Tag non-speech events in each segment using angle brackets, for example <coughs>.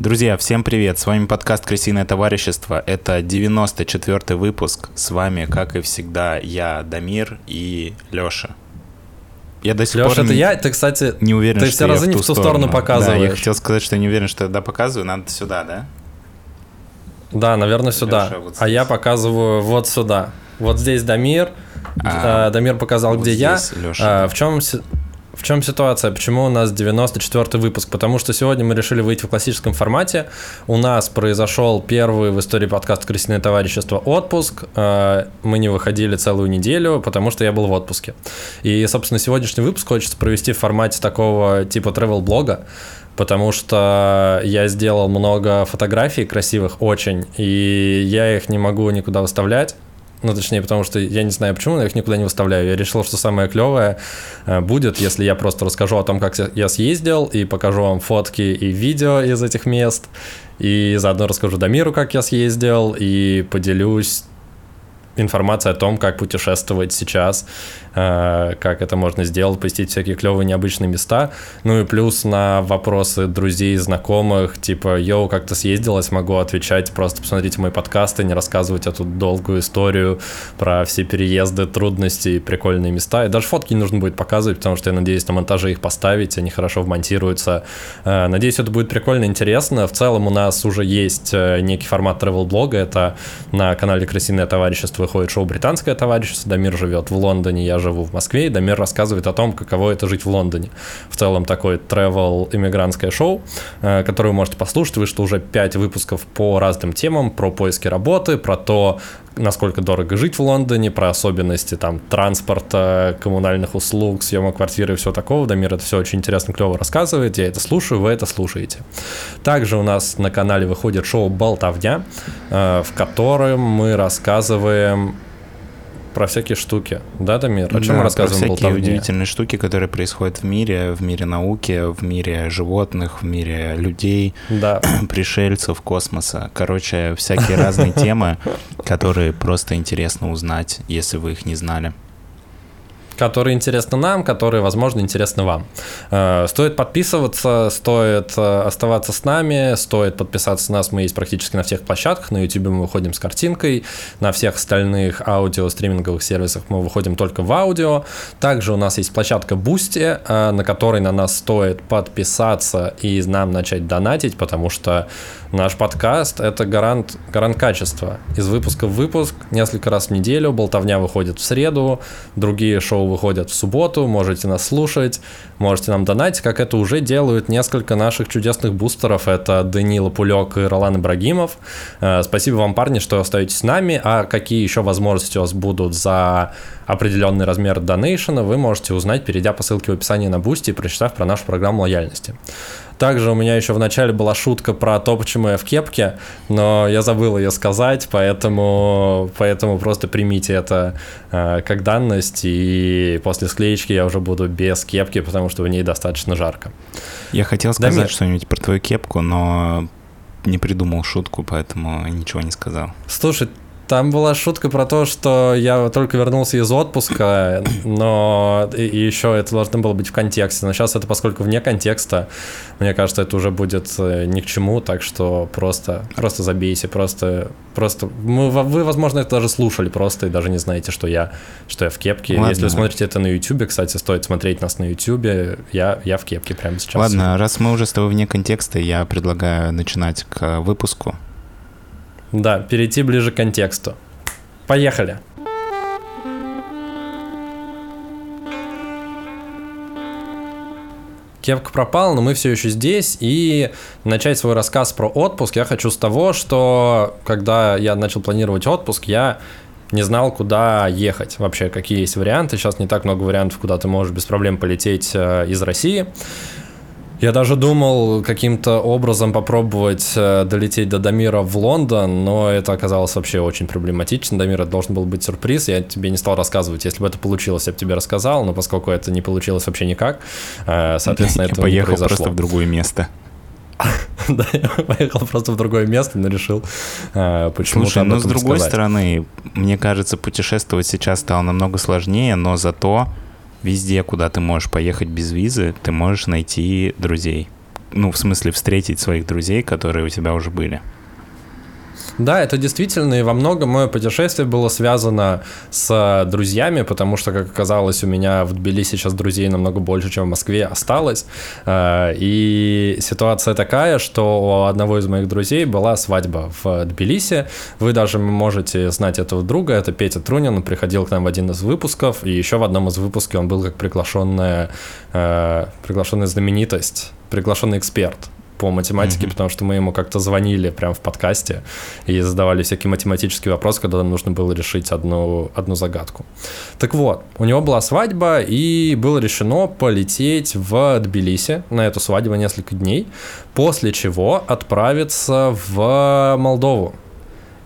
Друзья, всем привет! С вами подкаст «Крысиное товарищество». Это 94-й выпуск. С вами, как и всегда, я, Дамир и Лёша. Я до сих Леша, пор это не, я, ты, кстати, не уверен, ты что все разы не в ту сторону, сторону показываешь. Да, я хотел сказать, что не уверен, что я туда показываю, надо сюда, да? Да, наверное, сюда. Леша, вот а я показываю вот сюда. Вот здесь Дамир. А, Дамир показал, вот где я. Леша, а, в чем в чем ситуация? Почему у нас 94 выпуск? Потому что сегодня мы решили выйти в классическом формате. У нас произошел первый в истории подкаста «Крысиное товарищество» отпуск. Э, мы не выходили целую неделю, потому что я был в отпуске. И, собственно, сегодняшний выпуск хочется провести в формате такого типа travel-блога потому что я сделал много фотографий красивых очень, и я их не могу никуда выставлять, ну, точнее, потому что я не знаю почему, но я их никуда не выставляю. Я решил, что самое клевое э, будет, если я просто расскажу о том, как я съездил, и покажу вам фотки и видео из этих мест, и заодно расскажу Дамиру, как я съездил, и поделюсь информацией о том, как путешествовать сейчас, Э, как это можно сделать, посетить всякие клевые необычные места. Ну и плюс на вопросы друзей, знакомых, типа, йоу, как ты съездила, смогу отвечать, просто посмотрите мои подкасты, не рассказывать эту долгую историю про все переезды, трудности прикольные места. И даже фотки не нужно будет показывать, потому что я надеюсь на монтаже их поставить, они хорошо вмонтируются. Э, надеюсь, это будет прикольно, интересно. В целом у нас уже есть э, некий формат travel-блога, это на канале «Крысиное товарищество» выходит шоу «Британское товарищество», Дамир живет в Лондоне, я живу в Москве, и Дамир рассказывает о том, каково это жить в Лондоне. В целом такое travel иммигрантское шоу, э, которое вы можете послушать. Вышло уже 5 выпусков по разным темам, про поиски работы, про то, насколько дорого жить в Лондоне, про особенности там транспорта, коммунальных услуг, съема квартиры и все такого. Дамир это все очень интересно, клево рассказывает. Я это слушаю, вы это слушаете. Также у нас на канале выходит шоу «Болтовня», э, в котором мы рассказываем про всякие штуки, да, Дамир? О чем да, мы рассказываем про всякие удивительные штуки, которые происходят в мире, в мире науки, в мире животных, в мире людей, да. <clears throat> пришельцев, космоса. Короче, всякие разные <laughs> темы, которые просто интересно узнать, если вы их не знали которые интересны нам, которые, возможно, интересны вам. Э, стоит подписываться, стоит э, оставаться с нами, стоит подписаться на нас, мы есть практически на всех площадках, на YouTube мы выходим с картинкой, на всех остальных аудио-стриминговых сервисах мы выходим только в аудио. Также у нас есть площадка Boosty, э, на которой на нас стоит подписаться и нам начать донатить, потому что Наш подкаст — это гарант, гарант качества. Из выпуска в выпуск, несколько раз в неделю, болтовня выходит в среду, другие шоу выходят в субботу, можете нас слушать, можете нам донатить, как это уже делают несколько наших чудесных бустеров. Это Данила Пулек и Ролан Ибрагимов. Э, спасибо вам, парни, что остаетесь с нами. А какие еще возможности у вас будут за определенный размер donation а, вы можете узнать, перейдя по ссылке в описании на Boosty и прочитав про нашу программу лояльности. Также у меня еще в начале была шутка про то, почему я в кепке, но я забыл ее сказать, поэтому, поэтому просто примите это э, как данность, и после склеечки я уже буду без кепки, потому что в ней достаточно жарко. Я хотел сказать Дамир. что-нибудь про твою кепку, но не придумал шутку, поэтому ничего не сказал. Слушай, там была шутка про то, что я только вернулся из отпуска, но и еще это должно было быть в контексте. Но сейчас это, поскольку вне контекста, мне кажется, это уже будет э, ни к чему, так что просто, просто забейся, просто, просто мы, вы, возможно, это даже слушали просто и даже не знаете, что я, что я в кепке. Ладно. Если вы смотрите это на YouTube, кстати, стоит смотреть нас на YouTube, я, я в кепке прямо сейчас. Ладно, раз мы уже с тобой вне контекста, я предлагаю начинать к выпуску. Да, перейти ближе к контексту. Поехали. Кепка пропал, но мы все еще здесь. И начать свой рассказ про отпуск я хочу с того, что когда я начал планировать отпуск, я не знал, куда ехать. Вообще, какие есть варианты. Сейчас не так много вариантов, куда ты можешь без проблем полететь э, из России. Я даже думал каким-то образом попробовать э, долететь до Дамира в Лондон, но это оказалось вообще очень проблематично. Дамир, это должен был быть сюрприз, я тебе не стал рассказывать. Если бы это получилось, я бы тебе рассказал, но поскольку это не получилось вообще никак, э, соответственно, <laughs> это не произошло. просто в другое место. <laughs> Да, я поехал просто в другое место, но решил э, почему Слушай, но с другой стороны, мне кажется, путешествовать сейчас стало намного сложнее, но зато везде, куда ты можешь поехать без визы, ты можешь найти друзей. ну, в смысле, встретить своих друзей, которые у тебя уже были. Да, это действительно, и во многом мое путешествие было связано с друзьями, потому что, как оказалось, у меня в Тбилиси сейчас друзей намного больше, чем в Москве осталось. Э, и ситуация такая, что у одного из моих друзей была свадьба в Тбилиси. Вы даже можете знать этого друга, это Петя Трунин, он приходил к нам в один из выпусков, и еще в одном из выпусков он был как приглашенная, э, приглашенная знаменитость, приглашенный эксперт по математике, mm-hmm. потому что мы ему как-то звонили прямо в подкасте и задавали всякие математические вопросы, когда нам нужно было решить одну, одну загадку. Так вот, у него была свадьба, и было решено полететь в Тбилиси на эту свадьбу несколько дней, после чего отправиться в Молдову.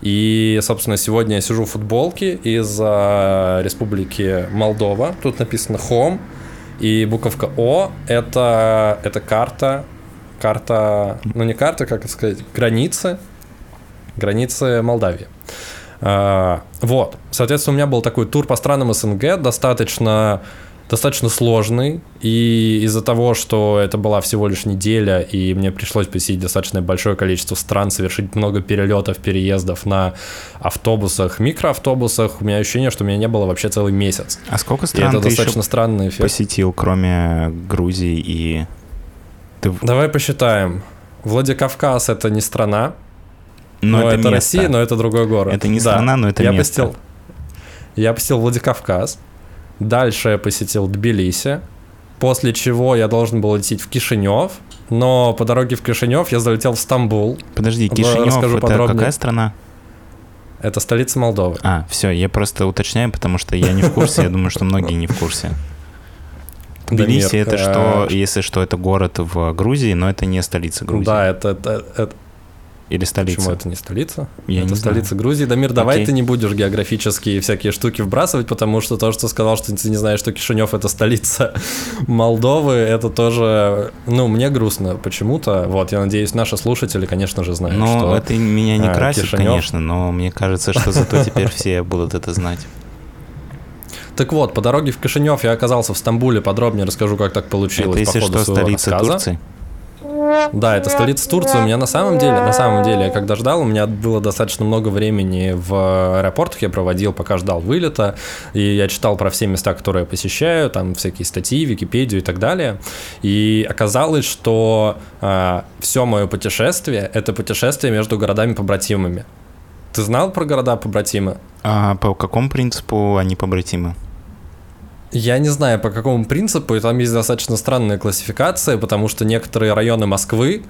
И, собственно, сегодня я сижу в футболке из Республики Молдова. Тут написано Home. И буковка О это, это карта карта, ну не карта, как это сказать, границы, границы Молдавии. А, вот, соответственно, у меня был такой тур по странам СНГ, достаточно достаточно сложный, и из-за того, что это была всего лишь неделя, и мне пришлось посетить достаточно большое количество стран, совершить много перелетов, переездов на автобусах, микроавтобусах, у меня ощущение, что у меня не было вообще целый месяц. А сколько стран и это ты достаточно еще странный эффект. посетил, кроме Грузии и ты... Давай посчитаем. Владикавказ это не страна, но, но это, это Россия, но это другой город. Это не да. страна, но это я место. Посетил, я посетил Владикавказ. Дальше я посетил Тбилиси. После чего я должен был лететь в Кишинев. Но по дороге в Кишинев я залетел в Стамбул. Подожди, Кишинев Расскажу это подробнее. какая страна? Это столица Молдовы. А, все, я просто уточняю, потому что я не в курсе, я думаю, что многие не в курсе. Тбилиси это что, если что, это город в Грузии, но это не столица Грузии. Да, это, это, это или столица? Почему это не столица? Я это не столица знаю. Грузии. Дамир, okay. давай ты не будешь географические всякие штуки вбрасывать, потому что то, что сказал, что ты не знаешь, что Кишинев это столица <laughs> Молдовы, это тоже, ну, мне грустно почему-то. Вот, я надеюсь, наши слушатели, конечно же, знают, но что... это меня не а, красит, Кишинев... конечно, но мне кажется, что зато теперь все будут это знать. <laughs> Так вот, по дороге в Кишинев я оказался в Стамбуле. Подробнее расскажу, как так получилось. Это, если по ходу что, столица рассказа. Турции? Да, это столица Турции. У меня на самом деле, на самом деле, я когда ждал, у меня было достаточно много времени в аэропортах, я проводил, пока ждал вылета, и я читал про все места, которые я посещаю, там всякие статьи, Википедию и так далее. И оказалось, что э, все мое путешествие — это путешествие между городами-побратимами. Ты знал про города-побратимы? А по какому принципу они побратимы? Я не знаю, по какому принципу, и там есть достаточно странная классификация, потому что некоторые районы Москвы,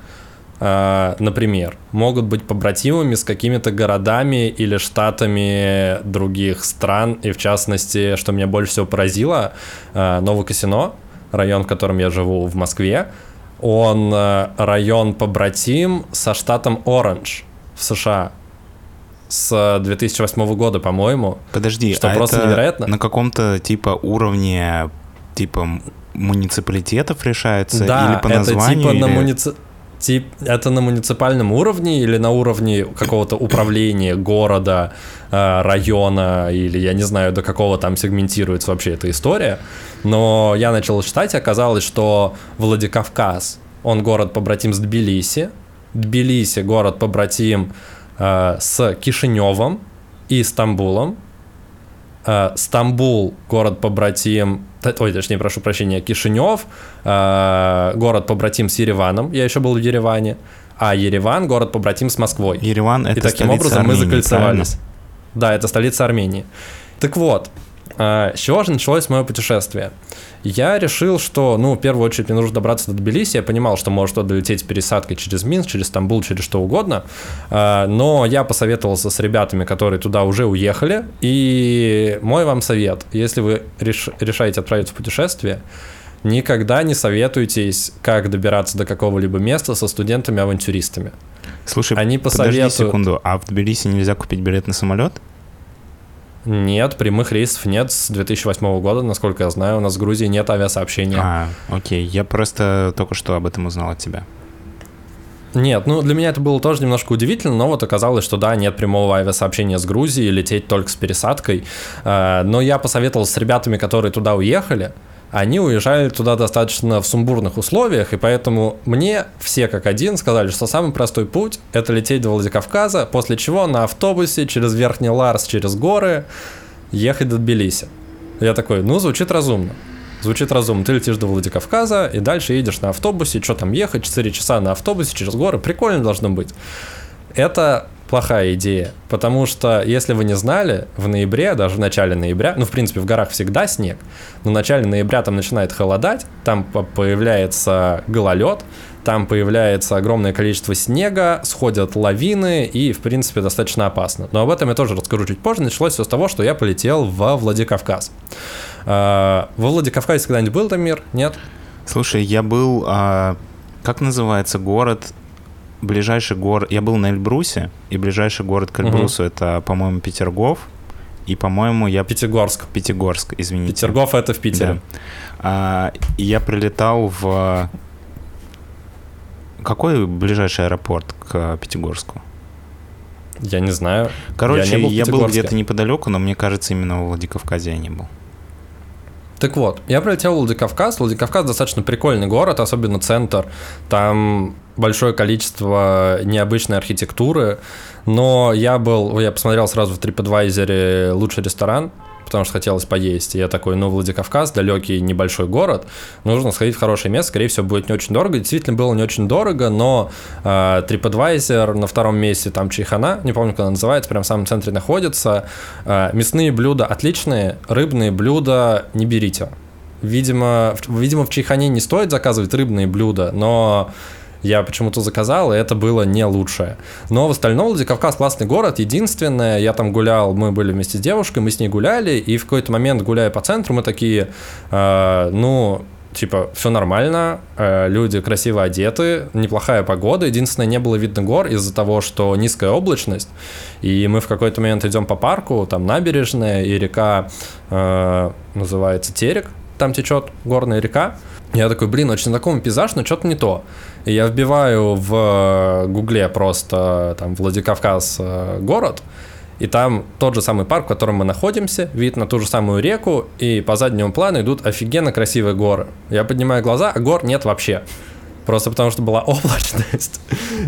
э, например, могут быть побратимами с какими-то городами или штатами других стран, и в частности, что меня больше всего поразило, э, Новокосино, район, в котором я живу в Москве, он э, район побратим со штатом Оранж в США с 2008 года, по-моему. Подожди, что а просто это невероятно. на каком-то типа уровне типа муниципалитетов решается да, или по названию? это типа или... на муници... Тип, это на муниципальном уровне или на уровне какого-то управления <coughs> города, э, района, или я не знаю, до какого там сегментируется вообще эта история. Но я начал читать, и оказалось, что Владикавказ, он город побратим с Тбилиси, Тбилиси город побратим Э, с Кишиневом и Стамбулом. Э, Стамбул, город побратим, ой, точнее, прошу прощения, Кишинев, э, город побратим с Ереваном, я еще был в Ереване, а Ереван, город побратим с Москвой. Ереван это И таким образом Армении, мы закольцевались. Правильно? Да, это столица Армении. Так вот, с чего же началось мое путешествие? Я решил, что, ну, в первую очередь мне нужно добраться до Тбилиси. Я понимал, что может туда долететь пересадкой через Минск, через Стамбул, через что угодно. А, но я посоветовался с ребятами, которые туда уже уехали. И мой вам совет, если вы реш решаете отправиться в путешествие, никогда не советуйтесь, как добираться до какого-либо места со студентами-авантюристами. Слушай, Они посоветуют... подожди секунду, а в Тбилиси нельзя купить билет на самолет? Нет, прямых рейсов нет с 2008 года, насколько я знаю. У нас в Грузии нет авиасообщения. А, окей. Я просто только что об этом узнал от тебя. Нет, ну для меня это было тоже немножко удивительно, но вот оказалось, что да, нет прямого авиасообщения с Грузией, лететь только с пересадкой. Э, но я посоветовал с ребятами, которые туда уехали, они уезжали туда достаточно в сумбурных условиях, и поэтому мне все как один сказали, что самый простой путь — это лететь до Владикавказа, после чего на автобусе через Верхний Ларс, через горы ехать до Тбилиси. Я такой, ну, звучит разумно. Звучит разумно. Ты летишь до Владикавказа и дальше едешь на автобусе. Что там ехать? 4 часа на автобусе через горы. Прикольно должно быть. Это плохая идея, потому что, если вы не знали, в ноябре, даже в начале ноября, ну, в принципе, в горах всегда снег, но в начале ноября там начинает холодать, там появляется гололед, там появляется огромное количество снега, сходят лавины и, в принципе, достаточно опасно. Но об этом я тоже расскажу чуть позже. Началось все с того, что я полетел во Владикавказ. А, во Владикавказе когда-нибудь был там мир? Нет? Слушай, я был... А, как называется город? Ближайший город... Я был на Эльбрусе, и ближайший город к Эльбрусу угу. это, по-моему, Петергоф. И, по-моему, я... Пятигорск. Пятигорск, извините. Петергоф — это в Питере. Да. А, и я прилетал в... Какой ближайший аэропорт к Пятигорску? Я не знаю. Короче, я, я был где-то неподалеку, но мне кажется, именно в Владикавказе я не был. Так вот, я прилетел в Владикавказ. Владикавказ достаточно прикольный город, особенно центр. Там большое количество необычной архитектуры, но я был, я посмотрел сразу в TripAdvisor лучший ресторан, потому что хотелось поесть. И я такой, ну, Владикавказ, далекий небольшой город, нужно сходить в хорошее место, скорее всего, будет не очень дорого. Действительно, было не очень дорого, но э, TripAdvisor на втором месте, там Чайхана, не помню, как она называется, прям в самом центре находится. Э, мясные блюда отличные, рыбные блюда не берите. Видимо, видимо, в Чайхане не стоит заказывать рыбные блюда, но я почему-то заказал, и это было не лучшее. Но в остальном Владикавказ классный город. Единственное, я там гулял, мы были вместе с девушкой, мы с ней гуляли, и в какой-то момент, гуляя по центру, мы такие, э, ну, типа, все нормально, э, люди красиво одеты, неплохая погода. Единственное, не было видно гор из-за того, что низкая облачность. И мы в какой-то момент идем по парку, там набережная и река э, называется Терек, там течет горная река. Я такой, блин, очень знакомый пейзаж, но что-то не то. Я вбиваю в э, гугле просто там Владикавказ э, город, и там тот же самый парк, в котором мы находимся, вид на ту же самую реку, и по заднему плану идут офигенно красивые горы. Я поднимаю глаза, а гор нет вообще. Просто потому что была <laughs> облачность.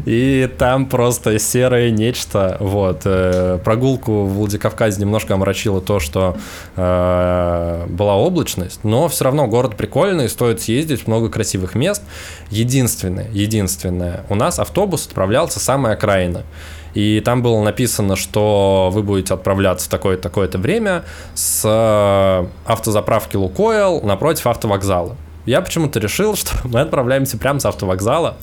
И там просто серое нечто. Вот. Э, прогулку в Владикавказе немножко омрачило то, что э, была облачность. Но все равно город прикольный, стоит съездить, много красивых мест. Единственное, единственное, у нас автобус отправлялся самая окраина. И там было написано, что вы будете отправляться в такое-то такое время с э, автозаправки Лукойл напротив автовокзала. Я почему-то решил, <laughs> что мы отправляемся прямо с автовокзала.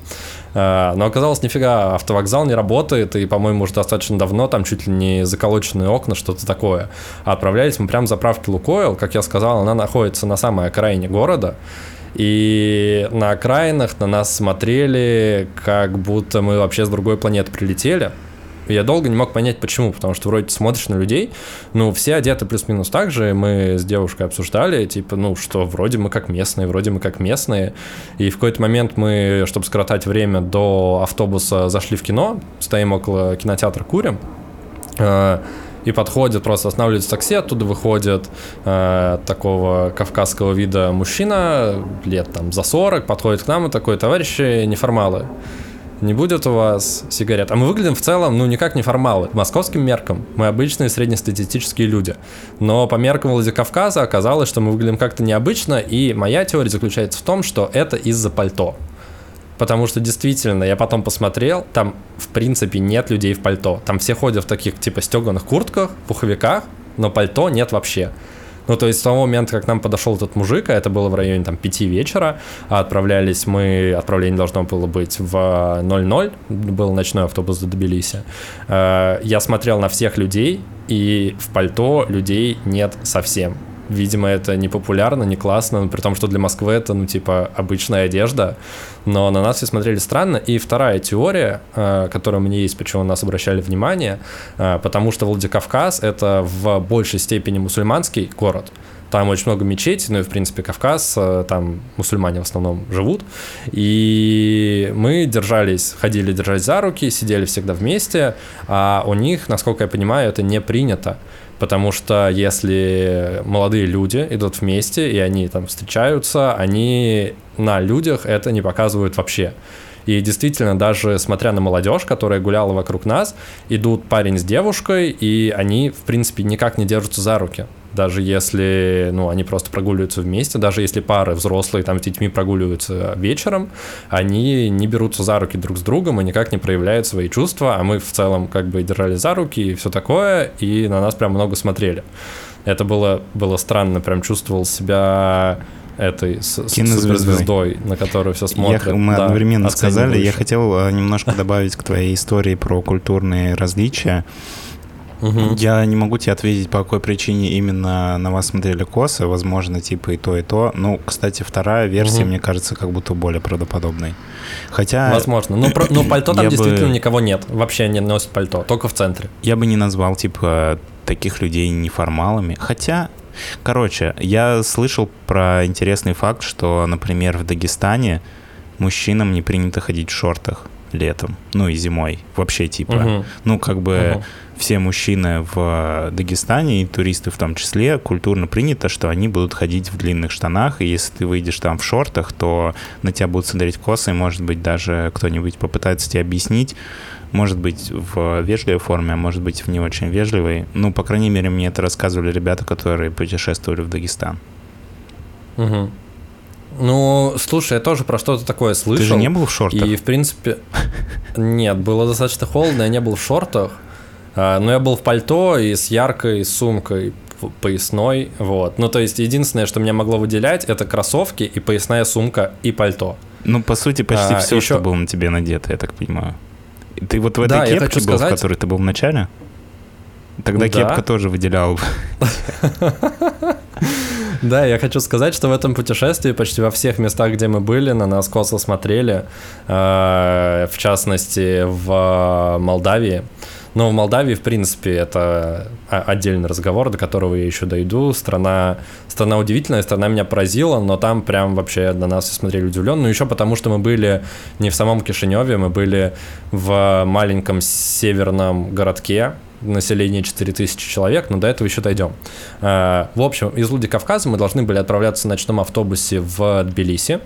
Э, но оказалось, нифига, автовокзал не работает, и, по-моему, уже достаточно давно там чуть ли не заколоченные окна, что-то такое. А отправлялись мы прямо с заправки Лукойл, как я сказал, она находится на самой окраине города. И на окраинах на нас смотрели, как будто мы вообще с другой планеты прилетели. Я долго не мог понять, почему, потому что вроде смотришь на людей, ну, все одеты плюс-минус так же, мы с девушкой обсуждали, типа, ну, что вроде мы как местные, вроде мы как местные, и в какой-то момент мы, чтобы скоротать время до автобуса, зашли в кино, стоим около кинотеатра, курим, э, и подходит, просто останавливается такси, оттуда выходит э, такого кавказского вида мужчина, лет там за 40, подходит к нам и такой, товарищи неформалы, не будет у вас сигарет. А мы выглядим в целом, ну, никак не формалы. Московским меркам мы обычные среднестатистические люди. Но по меркам Владикавказа оказалось, что мы выглядим как-то необычно, и моя теория заключается в том, что это из-за пальто. Потому что действительно, я потом посмотрел, там в принципе нет людей в пальто. Там все ходят в таких типа стеганых куртках, пуховиках, но пальто нет вообще. Ну, то есть с того момента, как нам подошел этот мужик, а это было в районе там 5 вечера, а отправлялись мы, отправление должно было быть в 00, был ночной автобус до Тбилиси, э, я смотрел на всех людей, и в пальто людей нет совсем. Видимо, это не популярно, не классно, при том, что для Москвы это, ну, типа, обычная одежда. Но на нас все смотрели странно. И вторая теория, э, которая у меня есть, почему нас обращали внимание, э, потому что Владикавказ — это в большей степени мусульманский город. Там очень много мечетей, ну и, в принципе, Кавказ, э, там мусульмане в основном живут. И мы держались, ходили, держались за руки, сидели всегда вместе, а у них, насколько я понимаю, это не принято. Потому что если молодые люди идут вместе, и они там встречаются, они на людях это не показывают вообще. И действительно, даже смотря на молодежь, которая гуляла вокруг нас, идут парень с девушкой, и они, в принципе, никак не держатся за руки. Даже если, ну, они просто прогуливаются вместе, даже если пары взрослые там с детьми прогуливаются вечером, они не берутся за руки друг с другом и никак не проявляют свои чувства, а мы в целом как бы держали за руки и все такое, и на нас прям много смотрели. Это было, было странно, прям чувствовал себя этой с, суперзвездой, на которую все смотрят. Я, мы да, одновременно сказали, я хотел э, немножко добавить к твоей истории про культурные различия. Угу. Я не могу тебе ответить, по какой причине именно на вас смотрели косы. Возможно, типа и то, и то. Ну, кстати, вторая версия, угу. мне кажется, как будто более правдоподобной. Хотя... Возможно. Но, но <clears throat> пальто там действительно бы... никого нет. Вообще не носит пальто, только в центре. Я бы не назвал, типа, таких людей неформалами. Хотя, короче, я слышал про интересный факт, что, например, в Дагестане мужчинам не принято ходить в шортах летом, ну и зимой, вообще типа, угу. ну как бы угу. все мужчины в Дагестане и туристы в том числе культурно принято, что они будут ходить в длинных штанах, и если ты выйдешь там в шортах, то на тебя будут смотреть косы, и может быть даже кто-нибудь попытается тебе объяснить, может быть, в вежливой форме, а может быть, в не очень вежливой. Ну, по крайней мере, мне это рассказывали ребята, которые путешествовали в Дагестан. Угу. Ну, слушай, я тоже про что-то такое слышал. Ты же не был в шортах? И, в принципе, <laughs> нет, было достаточно холодно, я не был в шортах, а, но я был в пальто и с яркой сумкой поясной, вот. Ну, то есть, единственное, что меня могло выделять, это кроссовки и поясная сумка и пальто. Ну, по сути, почти а, все, еще... что было на тебе надето, я так понимаю. Ты вот в этой да, кепке был, сказать... в которой ты был в начале? Тогда да. кепка тоже выделяла. <laughs> Да, я хочу сказать, что в этом путешествии почти во всех местах, где мы были, на нас косо смотрели, э, в частности, в Молдавии. Но в Молдавии, в принципе, это отдельный разговор, до которого я еще дойду. Страна, страна удивительная, страна меня поразила, но там прям вообще на нас все смотрели удивленно. Ну, еще потому, что мы были не в самом Кишиневе, мы были в маленьком северном городке, население 4000 человек, но до этого еще дойдем. Э, в общем, из Владикавказа мы должны были отправляться на ночном автобусе в Тбилиси.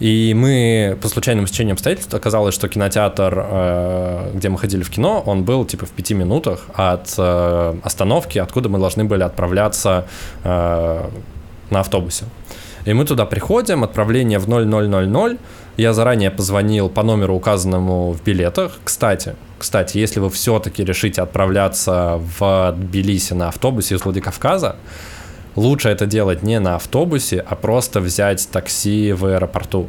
И мы по случайным стечениям обстоятельств оказалось, что кинотеатр, э, где мы ходили в кино, он был типа в пяти минутах от э, остановки, откуда мы должны были отправляться на автобусе. И мы туда приходим, отправление в 0000. Я заранее позвонил по номеру, указанному в билетах. Кстати, кстати, если вы все-таки решите отправляться в Тбилиси на автобусе из Владикавказа, лучше это делать не на автобусе, а просто взять такси в аэропорту.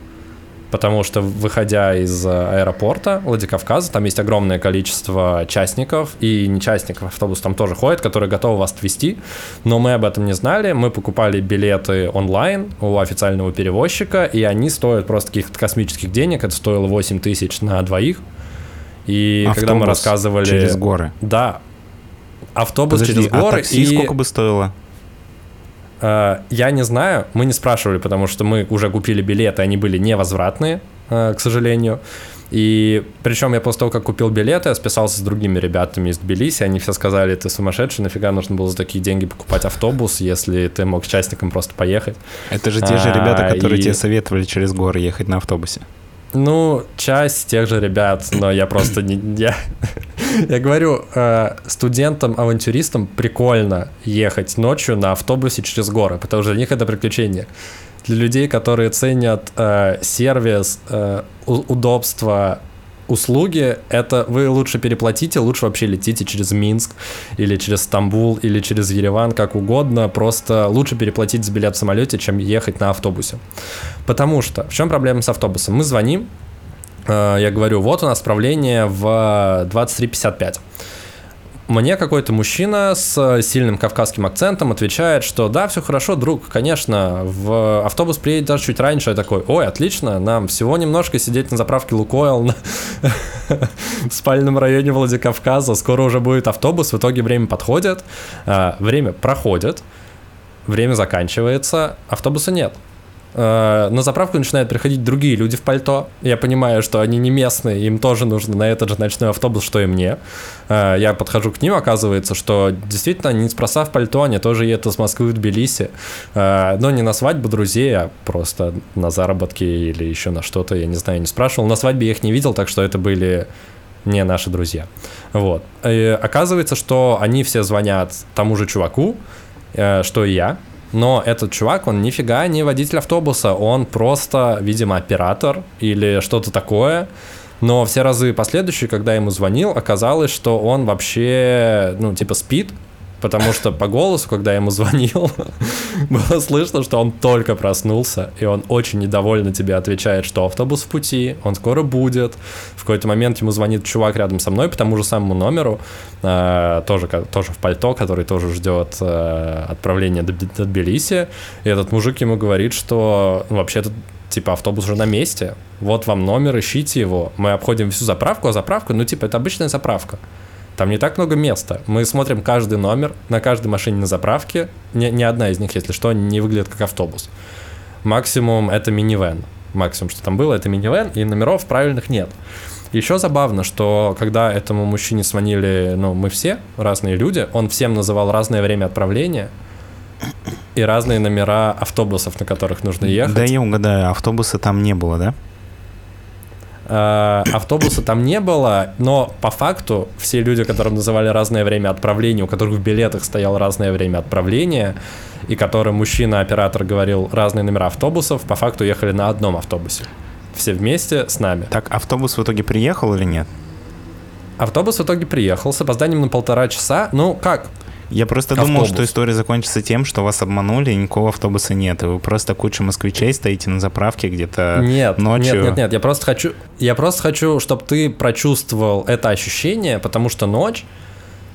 Потому что, выходя из аэропорта Владикавказа, там есть огромное количество частников, и не частников, автобус там тоже ходит, которые готовы вас отвезти, но мы об этом не знали, мы покупали билеты онлайн у официального перевозчика, и они стоят просто каких-то космических денег, это стоило 8 тысяч на двоих, и автобус когда мы рассказывали... через горы. Да. Автобус Подожди, через а горы. А такси и... сколько бы стоило? Uh, я не знаю, мы не спрашивали, потому что мы уже купили билеты, они были невозвратные, uh, к сожалению. И причем я после того, как купил билеты, я списался с другими ребятами из Тбилиси, они все сказали, ты сумасшедший, нафига нужно было за такие деньги покупать автобус, если ты мог частником просто поехать. Это же те же ребята, которые тебе советовали через горы ехать на автобусе. Ну, часть тех же ребят, но я просто не... Я, я говорю, э, студентам-авантюристам прикольно ехать ночью на автобусе через горы, потому что для них это приключение. Для людей, которые ценят э, сервис, э, удобство, услуги, это вы лучше переплатите, лучше вообще летите через Минск или через Стамбул или через Ереван, как угодно, просто лучше переплатить за билет в самолете, чем ехать на автобусе. Потому что, в чем проблема с автобусом? Мы звоним, э, я говорю, вот у нас отправление в 23.55 мне какой-то мужчина с сильным кавказским акцентом отвечает, что да, все хорошо, друг, конечно, в автобус приедет даже чуть раньше. Я такой, ой, отлично, нам всего немножко сидеть на заправке Лукойл <laughs> в спальном районе Владикавказа, скоро уже будет автобус, в итоге время подходит, а, время проходит, время заканчивается, автобуса нет. Э, на заправку начинают приходить другие люди в пальто. Я понимаю, что они не местные, им тоже нужно на этот же ночной автобус, что и мне. Э, я подхожу к ним, оказывается, что действительно они неспроста в пальто, они тоже едут из Москвы в Тбилиси. Э, но не на свадьбу друзей, а просто на заработки или еще на что-то, я не знаю, не спрашивал. На свадьбе я их не видел, так что это были не наши друзья. Вот. И оказывается, что они все звонят тому же чуваку, что и я, но этот чувак, он нифига не водитель автобуса, он просто, видимо, оператор или что-то такое. Но все разы последующие, когда я ему звонил, оказалось, что он вообще, ну, типа спит, потому что по голосу, когда я ему звонил, <laughs> было слышно, что он только проснулся, и он очень недовольно тебе отвечает, что автобус в пути, он скоро будет. В какой-то момент ему звонит чувак рядом со мной по тому же самому номеру, э, тоже, тоже в пальто, который тоже ждет э, отправления до, до Тбилиси, и этот мужик ему говорит, что ну, вообще-то типа автобус уже на месте, вот вам номер, ищите его. Мы обходим всю заправку, а заправка, ну типа это обычная заправка. Там не так много места. Мы смотрим каждый номер на каждой машине на заправке. Ни, ни одна из них, если что, не выглядит как автобус. Максимум это минивэн. Максимум, что там было, это минивэн, и номеров правильных нет. Еще забавно, что когда этому мужчине звонили, ну, мы все, разные люди, он всем называл разное время отправления и разные номера автобусов, на которых нужно ехать. Да я угадаю, автобуса там не было, да? Э, автобуса там не было, но по факту все люди, которым называли разное время отправления, у которых в билетах стояло разное время отправления, и которым мужчина-оператор говорил разные номера автобусов, по факту ехали на одном автобусе. Все вместе с нами. Так, автобус в итоге приехал или нет? Автобус в итоге приехал с опозданием на полтора часа. Ну, как? Я просто автобус. думал, что история закончится тем, что вас обманули, и никакого автобуса нет, и вы просто куча москвичей стоите на заправке где-то нет, ночью. Нет, нет, нет, я просто хочу, я просто хочу, чтобы ты прочувствовал это ощущение, потому что ночь,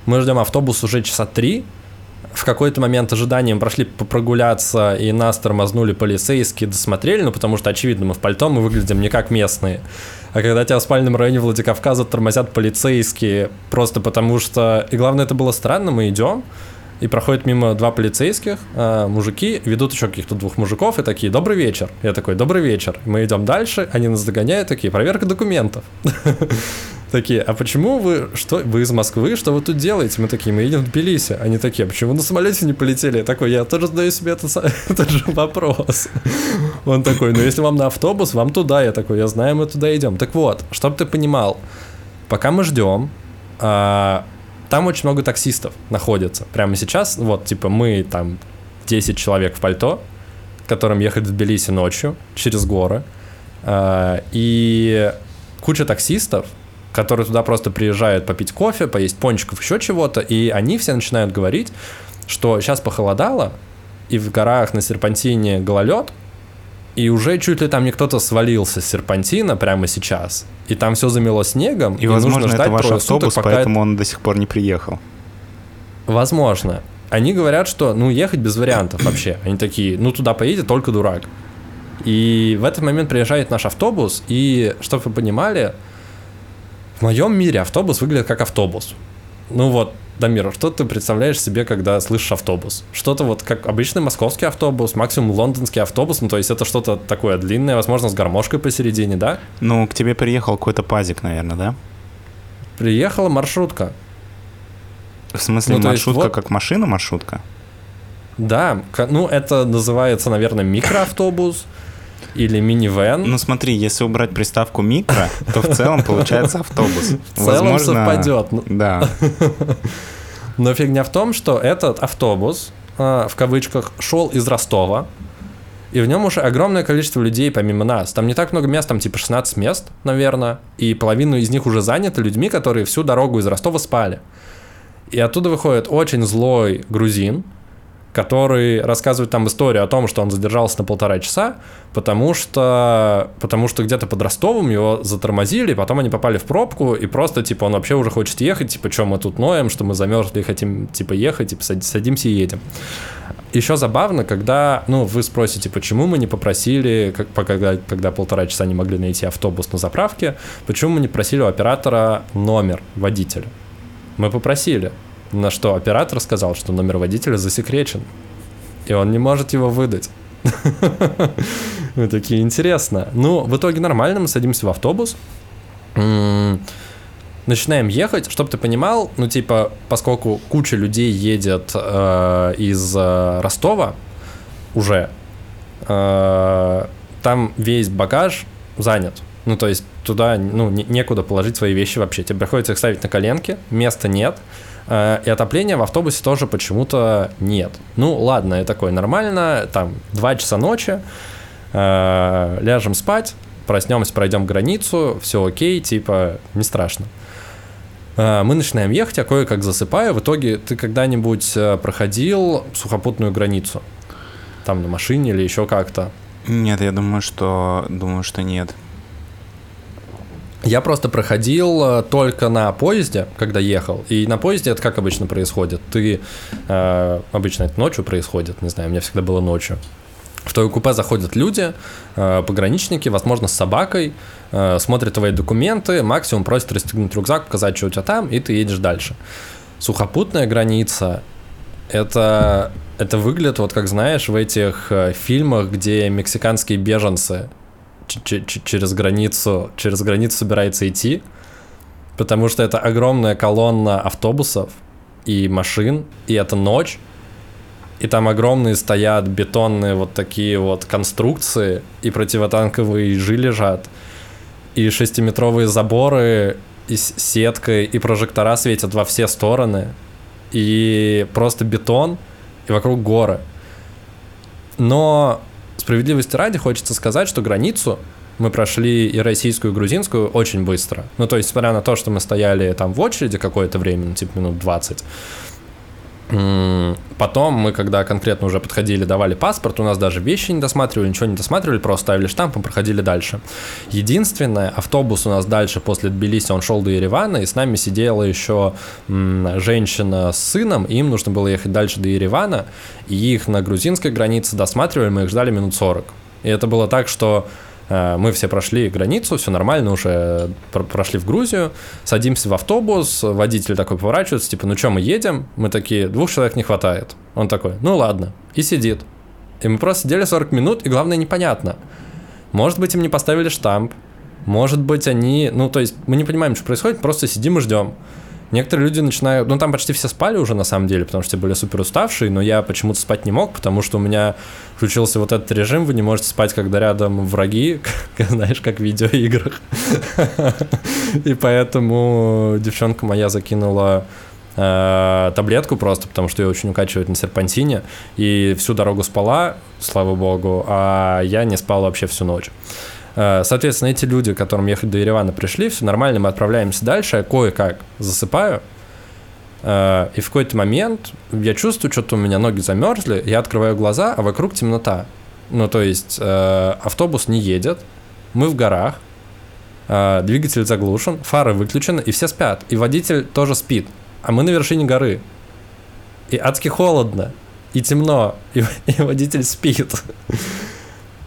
мы ждем автобус уже часа три, в какой-то момент ожидания мы прошли прогуляться, и нас тормознули полицейские, досмотрели, ну, потому что, очевидно, мы в пальто, мы выглядим не как местные. А когда тебя в спальном районе Владикавказа тормозят полицейские, просто потому что... И главное, это было странно, мы идем, и проходят мимо два полицейских, а, мужики, ведут еще каких-то двух мужиков и такие, добрый вечер. Я такой, добрый вечер. Мы идем дальше, они нас догоняют, такие, проверка документов. <laughs> Такие, а почему вы, что, вы из Москвы, что вы тут делаете? Мы такие, мы едем в Тбилиси. Они такие, а почему на самолете не полетели? Я такой, я тоже задаю себе этот, <laughs> этот же вопрос. Он такой, ну если вам на автобус, вам туда. Я такой, я знаю, мы туда идем. Так вот, чтобы ты понимал, пока мы ждем, а, там очень много таксистов находится. Прямо сейчас, вот, типа, мы там 10 человек в пальто, которым ехать в Тбилиси ночью через горы. А, и куча таксистов, которые туда просто приезжают попить кофе, поесть пончиков, еще чего-то, и они все начинают говорить, что сейчас похолодало, и в горах на серпантине гололед, и уже чуть ли там не кто-то свалился с серпантина прямо сейчас, и там все замело снегом, и, и возможно, нужно ждать это ваш автобус, суток, поэтому это... он до сих пор не приехал. Возможно. Они говорят, что, ну, ехать без вариантов вообще. Они такие, ну, туда поедет только дурак. И в этот момент приезжает наш автобус, и, чтобы вы понимали, в моем мире автобус выглядит как автобус. Ну вот, Дамир, что ты представляешь себе, когда слышишь автобус? Что-то вот как обычный московский автобус, максимум лондонский автобус, ну то есть это что-то такое длинное, возможно, с гармошкой посередине, да? Ну, к тебе приехал какой-то пазик, наверное, да? Приехала маршрутка. В смысле, ну, маршрутка вот... как машина-маршрутка? Да, ну это называется, наверное, микроавтобус или минивэн. Ну смотри, если убрать приставку микро, то в целом получается автобус. В целом совпадет. Да. <laughs> Но фигня в том, что этот автобус, а, в кавычках, шел из Ростова, и в нем уже огромное количество людей помимо нас. Там не так много мест, там типа 16 мест, наверное, и половину из них уже заняты людьми, которые всю дорогу из Ростова спали. И оттуда выходит очень злой грузин, который рассказывает там историю о том, что он задержался на полтора часа, потому что, потому что где-то под Ростовом его затормозили, потом они попали в пробку, и просто, типа, он вообще уже хочет ехать, типа, что мы тут ноем, что мы замерзли, хотим, типа, ехать, типа, садимся и едем. Еще забавно, когда, ну, вы спросите, почему мы не попросили, как, когда, когда полтора часа не могли найти автобус на заправке, почему мы не просили у оператора номер водителя? Мы попросили, на что оператор сказал, что номер водителя засекречен. и он не может его выдать. <laughs> Мы такие, интересно. Ну, в итоге нормально, мы садимся в автобус, начинаем ехать, чтобы ты понимал, ну, типа, поскольку куча людей едет э, из э, Ростова уже, э, там весь багаж занят. Ну, то есть туда, ну, не, некуда положить свои вещи вообще. Тебе приходится их ставить на коленки, места нет. И отопления в автобусе тоже почему-то нет. Ну, ладно, я такой, нормально, там, 2 часа ночи, э, ляжем спать, проснемся, пройдем границу, все окей, типа, не страшно. Э, мы начинаем ехать, я кое-как засыпаю. В итоге ты когда-нибудь э, проходил сухопутную границу? Там на машине или еще как-то? Нет, я думаю, что думаю, что нет. Я просто проходил э, только на поезде, когда ехал. И на поезде это как обычно происходит. Ты э, обычно это ночью происходит, не знаю, у меня всегда было ночью. В твое купе заходят люди, э, пограничники, возможно, с собакой, э, смотрят твои документы, максимум просят расстегнуть рюкзак, показать, что у тебя там, и ты едешь дальше. Сухопутная граница это, это выглядит, вот как знаешь, в этих э, фильмах, где мексиканские беженцы через границу, через границу собираются идти, потому что это огромная колонна автобусов и машин, и это ночь, и там огромные стоят бетонные вот такие вот конструкции, и противотанковые ежи лежат, и шестиметровые заборы, и сеткой, и прожектора светят во все стороны, и просто бетон, и вокруг горы. Но справедливости ради хочется сказать, что границу мы прошли и российскую, и грузинскую очень быстро. Ну, то есть, несмотря на то, что мы стояли там в очереди какое-то время, ну, типа минут 20, Потом мы, когда конкретно уже подходили, давали паспорт, у нас даже вещи не досматривали, ничего не досматривали, просто ставили штамп и проходили дальше. Единственное, автобус у нас дальше после Тбилиси, он шел до Еревана, и с нами сидела еще женщина с сыном, и им нужно было ехать дальше до Еревана, и их на грузинской границе досматривали, мы их ждали минут 40. И это было так, что мы все прошли границу, все нормально, уже прошли в Грузию, садимся в автобус, водитель такой поворачивается, типа, ну что, мы едем? Мы такие, двух человек не хватает. Он такой, ну ладно, и сидит. И мы просто сидели 40 минут, и главное, непонятно. Может быть, им не поставили штамп, может быть, они... Ну, то есть, мы не понимаем, что происходит, просто сидим и ждем. Некоторые люди начинают... Ну, там почти все спали уже, на самом деле, потому что были супер уставшие, но я почему-то спать не мог, потому что у меня включился вот этот режим, вы не можете спать, когда рядом враги, <laughs> знаешь, как в видеоиграх. <laughs> И поэтому девчонка моя закинула э, таблетку просто, потому что ее очень укачивает на серпантине, и всю дорогу спала, слава богу, а я не спал вообще всю ночь. Э, соответственно, эти люди, которым ехать до Еревана пришли, все нормально, мы отправляемся дальше, я кое-как засыпаю, э, и в какой-то момент я чувствую, что-то у меня ноги замерзли, я открываю глаза, а вокруг темнота. Ну, то есть э, автобус не едет, мы в горах, двигатель заглушен, фары выключены, и все спят. И водитель тоже спит. А мы на вершине горы. И адски холодно, и темно, и, <laughs> и водитель спит.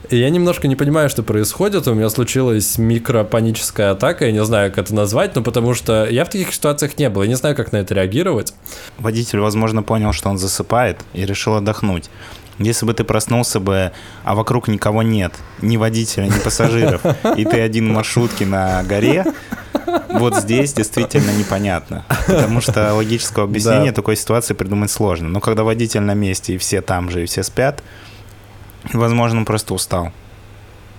И я немножко не понимаю, что происходит. У меня случилась микропаническая атака, я не знаю, как это назвать, но потому что я в таких ситуациях не был, я не знаю, как на это реагировать. Водитель, возможно, понял, что он засыпает и решил отдохнуть. Если бы ты проснулся бы, а вокруг никого нет, ни водителя, ни пассажиров, и ты один в маршрутке на горе, вот здесь действительно непонятно. Потому что логического объяснения да. такой ситуации придумать сложно. Но когда водитель на месте, и все там же, и все спят, Возможно, он просто устал.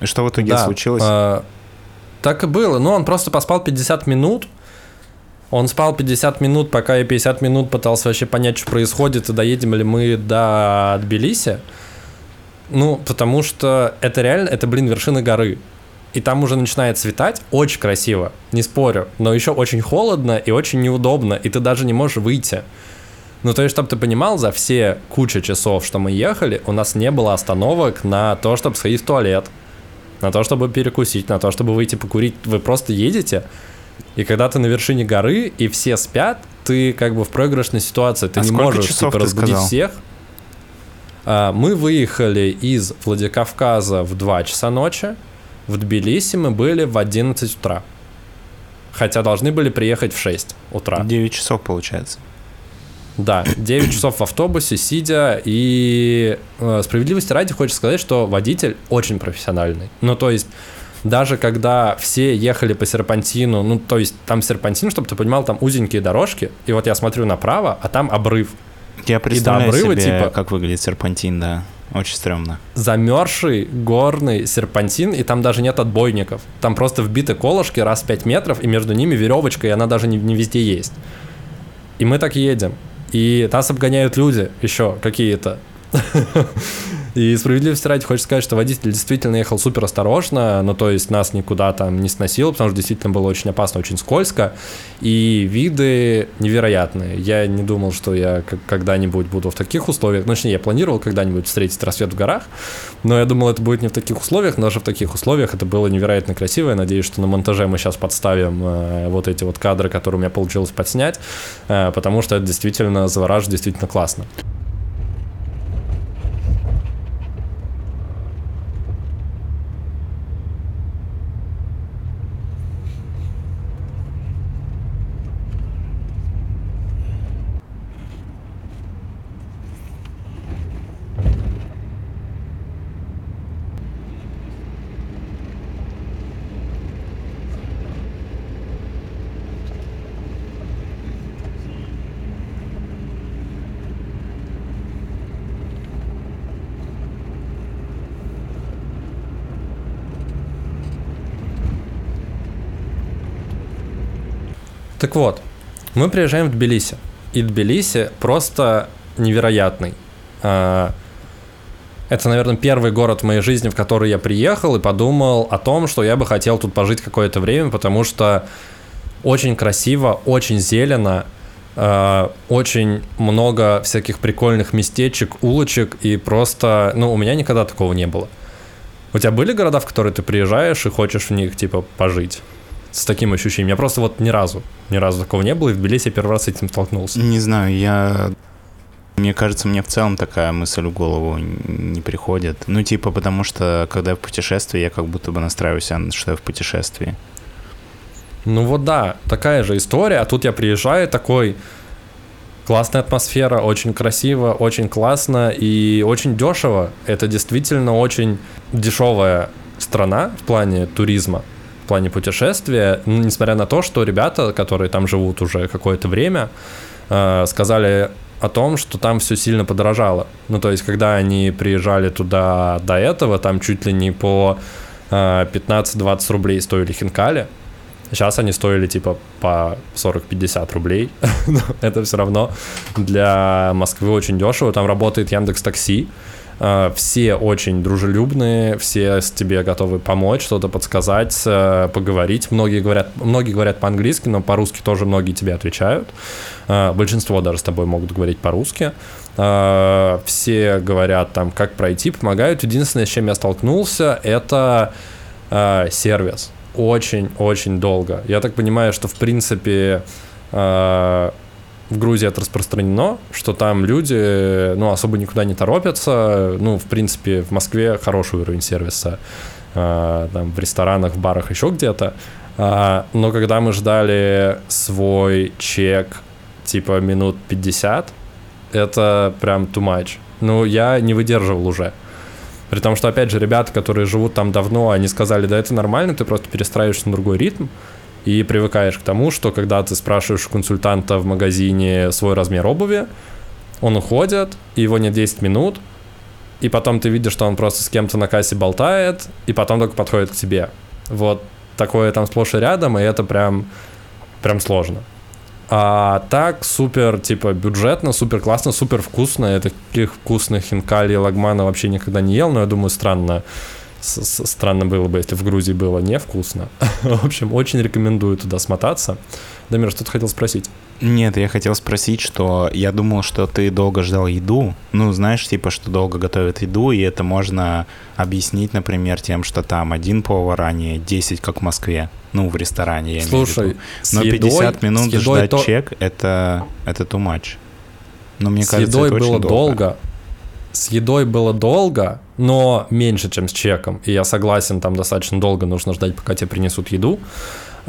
И что в итоге да, случилось? Э, так и было. Ну, он просто поспал 50 минут. Он спал 50 минут, пока я 50 минут пытался вообще понять, что происходит, и доедем ли мы до Тбилиси. Ну, потому что это реально, это, блин, вершина горы. И там уже начинает светать, очень красиво, не спорю, но еще очень холодно и очень неудобно, и ты даже не можешь выйти. Ну, то есть, чтобы ты понимал, за все куча часов, что мы ехали, у нас не было остановок на то, чтобы сходить в туалет, на то, чтобы перекусить, на то, чтобы выйти покурить. Вы просто едете, и когда ты на вершине горы, и все спят, ты как бы в проигрышной ситуации. Ты а не можешь типа, разбудить сказал? всех. А, мы выехали из Владикавказа в 2 часа ночи. В Тбилиси мы были в 11 утра. Хотя должны были приехать в 6 утра. 9 часов получается. Да, 9 часов в автобусе, сидя, и э, справедливости ради хочется сказать, что водитель очень профессиональный. Ну, то есть, даже когда все ехали по серпантину, ну, то есть, там серпантин, чтобы ты понимал, там узенькие дорожки, и вот я смотрю направо, а там обрыв. Я представляю обрыва, себе, типа, как выглядит серпантин, да. Очень стрёмно. Замерзший горный серпантин, и там даже нет отбойников. Там просто вбиты колышки раз в 5 метров, и между ними веревочка, и она даже не, не везде есть. И мы так едем. И нас обгоняют люди еще какие-то. <laughs> И справедливости ради хочется сказать, что водитель действительно ехал супер осторожно, ну то есть нас никуда там не сносил, потому что действительно было очень опасно, очень скользко, и виды невероятные. Я не думал, что я когда-нибудь буду в таких условиях, ну, точнее, я планировал когда-нибудь встретить рассвет в горах, но я думал, это будет не в таких условиях, но даже в таких условиях это было невероятно красиво, я надеюсь, что на монтаже мы сейчас подставим э, вот эти вот кадры, которые у меня получилось подснять, э, потому что это действительно завораживает, действительно классно. Так вот, мы приезжаем в Тбилиси. И Тбилиси просто невероятный. А, это, наверное, первый город в моей жизни, в который я приехал и подумал о том, что я бы хотел тут пожить какое-то время, потому что очень красиво, очень зелено, а, очень много всяких прикольных местечек, улочек, и просто, ну, у меня никогда такого не было. У тебя были города, в которые ты приезжаешь и хочешь в них, типа, пожить? С таким ощущением. Я просто вот ни разу, ни разу такого не было, и в Тбилиси первый раз с этим столкнулся. Не знаю, я... Мне кажется, мне в целом такая мысль в голову не приходит. Ну, типа, потому что, когда я в путешествии, я как будто бы настраиваюсь, что я в путешествии. Ну вот да, такая же история, а тут я приезжаю такой, классная атмосфера, очень красиво, очень классно и очень дешево. Это действительно очень дешевая страна в плане туризма плане путешествия, ну, несмотря на то, что ребята, которые там живут уже какое-то время, э, сказали о том, что там все сильно подорожало. Ну, то есть, когда они приезжали туда до этого, там чуть ли не по э, 15-20 рублей стоили хинкали. Сейчас они стоили типа по 40-50 рублей. <laughs> Это все равно для Москвы очень дешево. Там работает Яндекс Такси. Э, все очень дружелюбные, все с тебе готовы помочь, что-то подсказать, э, поговорить. Многие говорят, многие говорят по-английски, но по-русски тоже многие тебе отвечают. Э, большинство даже с тобой могут говорить по-русски. Все говорят там, как пройти, помогают. Единственное, с чем я столкнулся, это сервис. Очень-очень долго. Я так понимаю, что в принципе в Грузии это распространено, что там люди, ну, особо никуда не торопятся. Ну, в принципе, в Москве хороший уровень сервиса. Э, там, в ресторанах, в барах, еще где-то. Э, но когда мы ждали свой чек, типа, минут 50, это прям too much. Ну, я не выдерживал уже. При том, что, опять же, ребята, которые живут там давно, они сказали, да это нормально, ты просто перестраиваешься на другой ритм и привыкаешь к тому, что когда ты спрашиваешь у консультанта в магазине свой размер обуви, он уходит, и его не 10 минут, и потом ты видишь, что он просто с кем-то на кассе болтает, и потом только подходит к тебе. Вот такое там сплошь и рядом, и это прям, прям сложно. А так супер, типа, бюджетно, супер классно, супер вкусно. Я таких вкусных хинкали и лагмана вообще никогда не ел, но я думаю, странно странно было бы, если в Грузии было невкусно. <laughs> в общем, очень рекомендую туда смотаться. Дамир, что ты хотел спросить? Нет, я хотел спросить, что я думал, что ты долго ждал еду. Ну, знаешь, типа, что долго готовят еду, и это можно объяснить, например, тем, что там один повар, а не 10, как в Москве. Ну, в ресторане, я Слушай, имею в виду. Но 50 минут ждать то... чек это, это too much. Но мне с кажется, едой это было долго. долго. С едой было долго, но меньше, чем с чеком. И я согласен, там достаточно долго нужно ждать, пока тебе принесут еду.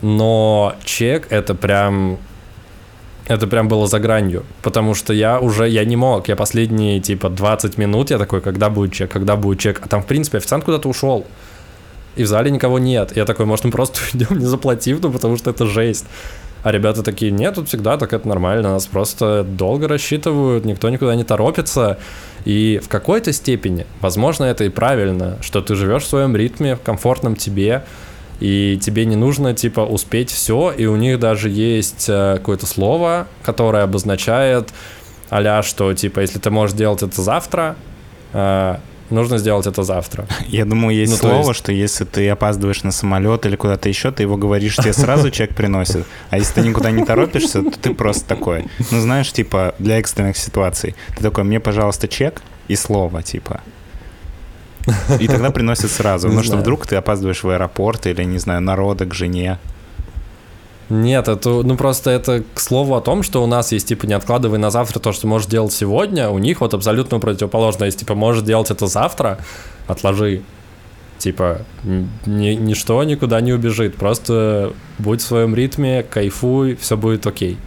Но чек — это прям это прям было за гранью, потому что я уже, я не мог, я последние, типа, 20 минут, я такой, когда будет чек, когда будет чек, а там, в принципе, официант куда-то ушел, и в зале никого нет, я такой, может, мы просто <laughs> уйдем, не заплатив, ну, потому что это жесть. А ребята такие, нет, тут всегда так это нормально, нас просто долго рассчитывают, никто никуда не торопится. И в какой-то степени, возможно, это и правильно, что ты живешь в своем ритме, в комфортном тебе, и тебе не нужно, типа, успеть все, и у них даже есть э, какое-то слово, которое обозначает а что, типа, если ты можешь делать это завтра, э, нужно сделать это завтра. <laughs> Я думаю, есть ну, слово, есть... что если ты опаздываешь на самолет или куда-то еще, ты его говоришь, тебе сразу <laughs> чек приносит. А если ты никуда не торопишься, то ты просто такой. Ну, знаешь, типа, для экстренных ситуаций. Ты такой, мне, пожалуйста, чек и слово, типа. И тогда приносят сразу. <laughs> Потому что вдруг ты опаздываешь в аэропорт или, не знаю, народа к жене. Нет, это, ну просто это к слову о том, что у нас есть, типа, не откладывай на завтра то, что можешь делать сегодня, у них вот абсолютно противоположно. Есть, типа, можешь делать это завтра, отложи. Типа, ни, ничто никуда не убежит, просто будь в своем ритме, кайфуй, все будет окей.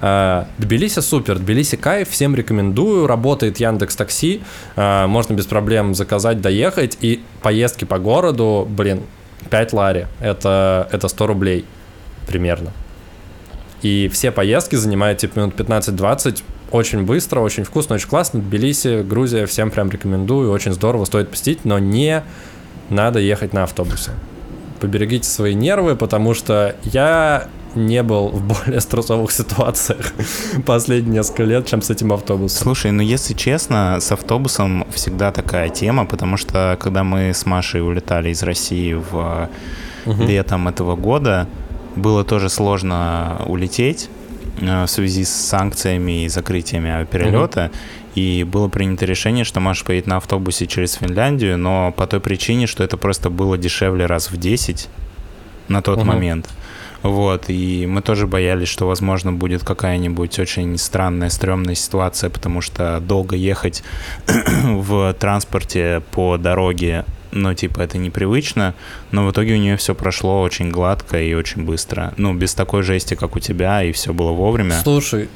Uh, Тбилиси супер, Тбилиси кайф, всем рекомендую, работает Яндекс Такси, uh, можно без проблем заказать, доехать, и поездки по городу, блин, 5 лари, это, это 100 рублей примерно. И все поездки занимают типа минут 15-20, очень быстро, очень вкусно, очень классно. Тбилиси, Грузия, всем прям рекомендую, очень здорово, стоит посетить, но не надо ехать на автобусе. Поберегите свои нервы, потому что я не был в более стрессовых ситуациях <laughs> последние несколько лет, чем с этим автобусом. Слушай, ну если честно, с автобусом всегда такая тема, потому что когда мы с Машей улетали из России в угу. летом этого года, было тоже сложно улететь э, в связи с санкциями и закрытиями авиаперелета. Угу. И было принято решение, что Маша поедет на автобусе через Финляндию, но по той причине, что это просто было дешевле раз в 10 на тот угу. момент. Вот, и мы тоже боялись, что, возможно, будет какая-нибудь очень странная, стрёмная ситуация, потому что долго ехать <clears throat> в транспорте по дороге ну, типа, это непривычно, но в итоге у нее все прошло очень гладко и очень быстро. Ну, без такой жести, как у тебя, и все было вовремя. Слушай,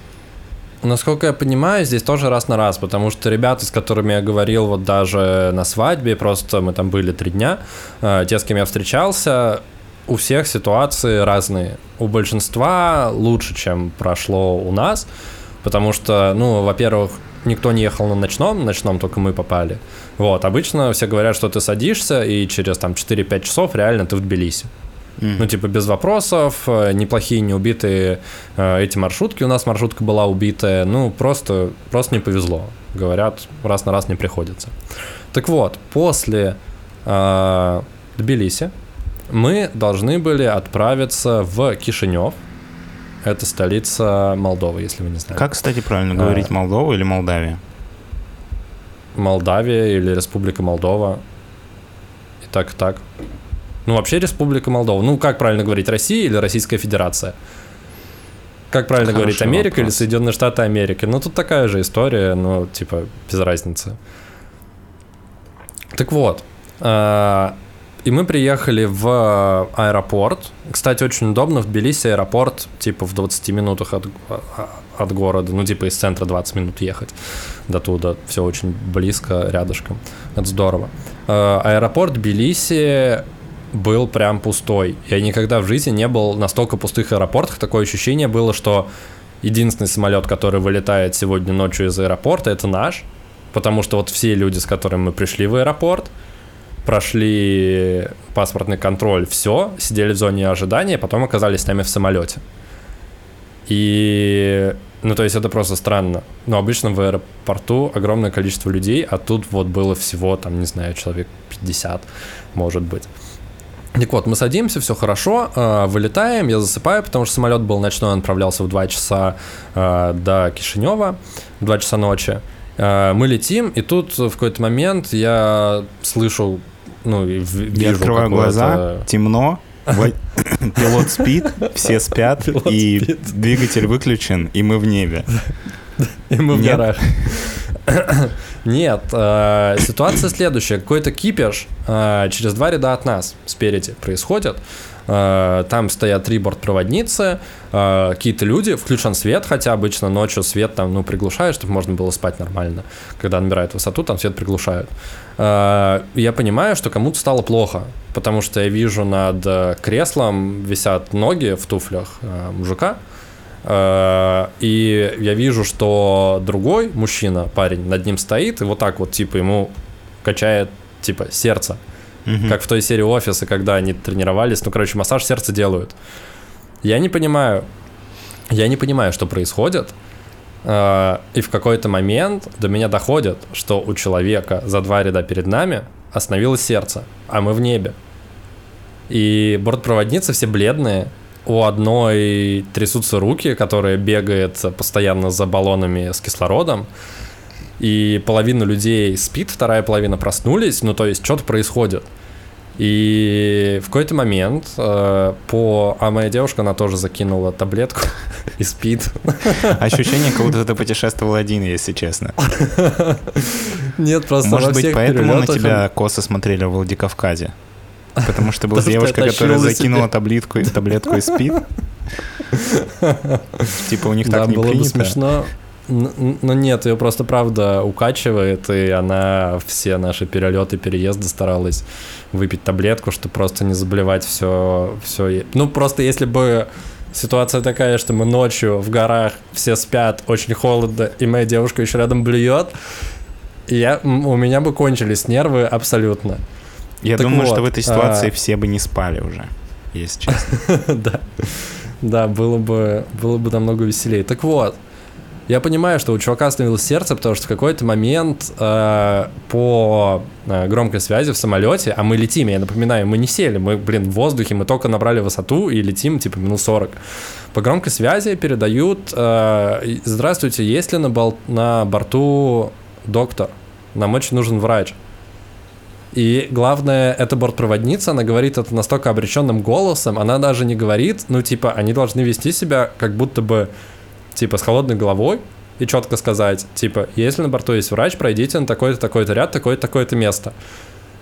Насколько я понимаю, здесь тоже раз на раз, потому что ребята, с которыми я говорил вот даже на свадьбе, просто мы там были три дня, э, те, с кем я встречался, у всех ситуации разные. У большинства лучше, чем прошло у нас, потому что, ну, во-первых, никто не ехал на ночном, ночном только мы попали. Вот, обычно все говорят, что ты садишься, и через там 4-5 часов реально ты в Тбилиси. Mm-hmm. Ну, типа, без вопросов, э, неплохие, не убитые э, эти маршрутки. У нас маршрутка была убитая. Ну, просто, просто не повезло. Говорят, раз на раз не приходится. Так вот, после э, Тбилиси мы должны были отправиться в Кишинев, это столица Молдовы, если вы не знаете. Как, кстати, правильно говорить, а, Молдова или Молдавия? Молдавия или Республика Молдова. И так, и так. Ну, вообще Республика Молдова. Ну, как правильно говорить, Россия или Российская Федерация? Как правильно Хороший говорить, Америка вопрос. или Соединенные Штаты Америки? Ну, тут такая же история, но, типа, без разницы. Так вот, а, и мы приехали в аэропорт. Кстати, очень удобно. В Тбилиси аэропорт типа в 20 минутах от, от города. Ну, типа из центра 20 минут ехать до туда. Все очень близко, рядышком. Это здорово. Э, аэропорт Тбилиси был прям пустой. Я никогда в жизни не был настолько пустых аэропортах. Такое ощущение было, что единственный самолет, который вылетает сегодня ночью из аэропорта, это наш. Потому что вот все люди, с которыми мы пришли в аэропорт, прошли паспортный контроль, все, сидели в зоне ожидания, потом оказались с нами в самолете. И, ну, то есть это просто странно. Но обычно в аэропорту огромное количество людей, а тут вот было всего, там, не знаю, человек 50, может быть. Так вот, мы садимся, все хорошо, э, вылетаем, я засыпаю, потому что самолет был ночной, он отправлялся в 2 часа э, до Кишинева, в 2 часа ночи. Э, мы летим, и тут в какой-то момент я слышу ну, вижу Я открываю глаза, темно, <laughs> <laughs> пилот спит, все спят, <laughs> пилот и спит. двигатель выключен, и мы в небе. И мы в Нет? горах. <coughs> Нет, э, ситуация следующая. Какой-то кипиш э, через два ряда от нас спереди происходит. Э, там стоят три бортпроводницы, э, какие-то люди, включен свет, хотя обычно ночью свет там, ну, приглушают, чтобы можно было спать нормально. Когда набирает высоту, там свет приглушают. Э, я понимаю, что кому-то стало плохо, потому что я вижу над креслом висят ноги в туфлях мужика, и я вижу, что другой мужчина, парень, над ним стоит, и вот так вот, типа, ему качает, типа, сердце. Угу. Как в той серии офиса, когда они тренировались. Ну, короче, массаж сердца делают. Я не понимаю, я не понимаю, что происходит. А, и в какой-то момент до меня доходит, что у человека за два ряда перед нами остановилось сердце, а мы в небе. И бортпроводницы все бледные, у одной трясутся руки, которая бегает постоянно за баллонами с кислородом и половина людей спит, вторая половина проснулись, ну то есть что-то происходит. И в какой-то момент э, по... А моя девушка, она тоже закинула таблетку <laughs> и спит. Ощущение, как будто ты путешествовал один, если честно. Нет, просто Может быть, поэтому на тебя косо смотрели в Владикавказе? Потому что была <laughs> девушка, которая закинула таблетку, таблетку и спит? <laughs> Типа у них так не принято. было бы смешно. Ну нет, ее просто правда укачивает, и она все наши перелеты, переезды старалась выпить таблетку, чтобы просто не заболевать все, все. Ну просто если бы ситуация такая, что мы ночью в горах все спят, очень холодно, и моя девушка еще рядом блюет, я, у меня бы кончились нервы абсолютно. Я так думаю, вот, что в этой ситуации а... все бы не спали уже, если честно. <laughs> Да, да, было бы, было бы намного веселее. Так вот, я понимаю, что у чувака остановилось сердце, потому что в какой-то момент э, по э, громкой связи в самолете, а мы летим, я напоминаю, мы не сели, мы, блин, в воздухе, мы только набрали высоту и летим, типа, минут 40. По громкой связи передают, э, здравствуйте, есть ли на, бол- на борту доктор? Нам очень нужен врач. И главное, эта бортпроводница, она говорит это настолько обреченным голосом, она даже не говорит, ну, типа, они должны вести себя, как будто бы типа, с холодной головой и четко сказать, типа, если на борту есть врач, пройдите на такой-то, такой-то ряд, такое-то, такое-то место.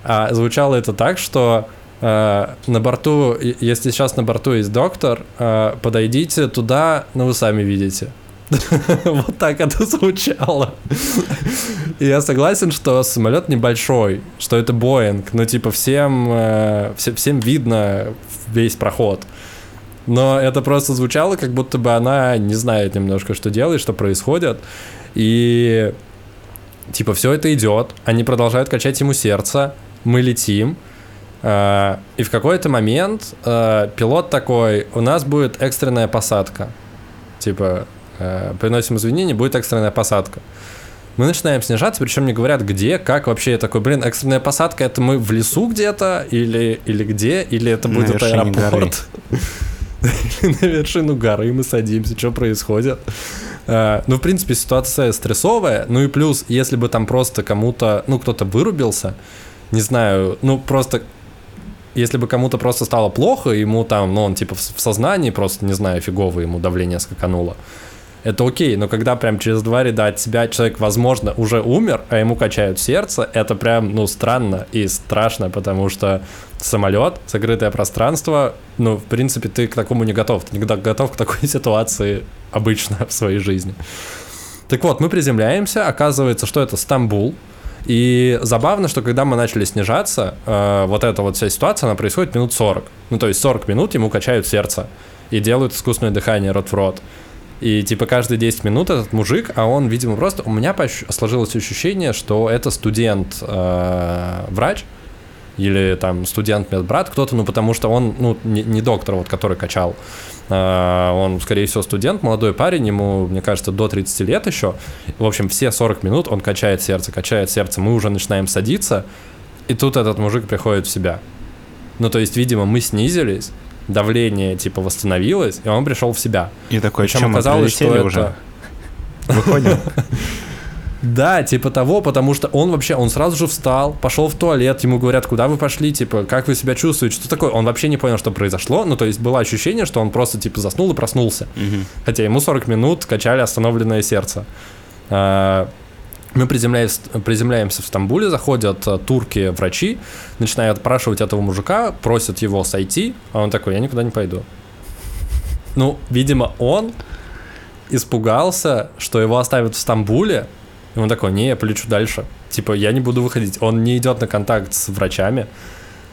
А звучало это так, что э, на борту, если сейчас на борту есть доктор, э, подойдите туда, ну вы сами видите. <laughs> Вот так это звучало. И я согласен, что самолет небольшой, что это Боинг, но типа всем, э, всем видно весь проход но это просто звучало, как будто бы она не знает немножко, что делает, что происходит. И типа все это идет, они продолжают качать ему сердце, мы летим, э, и в какой-то момент э, пилот такой, у нас будет экстренная посадка. Типа, э, приносим извинения, будет экстренная посадка. Мы начинаем снижаться, причем не говорят, где, как вообще. Я такой, блин, экстренная посадка, это мы в лесу где-то, или, или где, или это будет аэропорт. Горы. <laughs> на вершину горы мы садимся, что происходит. Uh, ну, в принципе, ситуация стрессовая. Ну и плюс, если бы там просто кому-то, ну, кто-то вырубился, не знаю, ну, просто если бы кому-то просто стало плохо, ему там, ну, он типа в сознании, просто, не знаю, фигово ему давление скакануло, это окей, но когда прям через два ряда от себя человек, возможно, уже умер, а ему качают сердце, это прям, ну, странно и страшно, потому что самолет, закрытое пространство, ну, в принципе, ты к такому не готов. Ты не готов к такой <laughs> ситуации обычно в своей жизни. Так вот, мы приземляемся, оказывается, что это Стамбул, и забавно, что когда мы начали снижаться, э, вот эта вот вся ситуация, она происходит минут 40. Ну, то есть 40 минут ему качают сердце и делают искусственное дыхание рот в рот. И типа каждые 10 минут этот мужик, а он, видимо, просто... У меня сложилось ощущение, что это студент-врач, э, или там студент-медбрат, кто-то, ну, потому что он, ну, не, не доктор, вот, который качал, э, он, скорее всего, студент, молодой парень, ему, мне кажется, до 30 лет еще. В общем, все 40 минут он качает сердце, качает сердце, мы уже начинаем садиться, и тут этот мужик приходит в себя. Ну, то есть, видимо, мы снизились, давление типа восстановилось, и он пришел в себя. И такой, Причем оказалось, что это... уже? <laughs> Выходим? Да, типа того, потому что он вообще, он сразу же встал, пошел в туалет, ему говорят, куда вы пошли, типа, как вы себя чувствуете, что такое? Он вообще не понял, что произошло, ну, то есть было ощущение, что он просто, типа, заснул и проснулся. Угу. Хотя ему 40 минут качали остановленное сердце. Мы приземляемся, приземляемся в Стамбуле, заходят э, турки-врачи, начинают опрашивать этого мужика, просят его сойти, а он такой, я никуда не пойду. Ну, видимо, он испугался, что его оставят в Стамбуле, и он такой, не, я полечу дальше. Типа, я не буду выходить. Он не идет на контакт с врачами,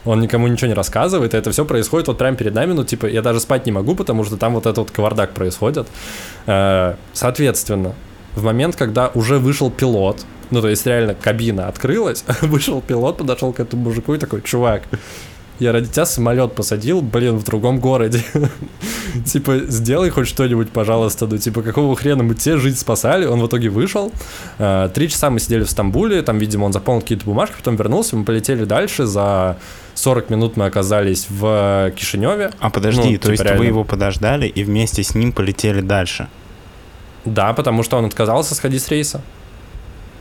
он никому ничего не рассказывает, и это все происходит вот прямо перед нами, ну, типа, я даже спать не могу, потому что там вот этот вот кавардак происходит. Э, соответственно, в момент, когда уже вышел пилот, ну, то есть реально кабина открылась, <laughs> вышел пилот, подошел к этому мужику и такой, чувак, я ради тебя самолет посадил, блин, в другом городе. <laughs> типа, сделай хоть что-нибудь, пожалуйста. Ну, типа, какого хрена мы тебе жить спасали? Он в итоге вышел. Э, три часа мы сидели в Стамбуле, там, видимо, он заполнил какие-то бумажки, потом вернулся, мы полетели дальше. За 40 минут мы оказались в Кишиневе. А подожди, ну, то типа, есть реально... вы его подождали и вместе с ним полетели дальше? Да, потому что он отказался сходить с рейса.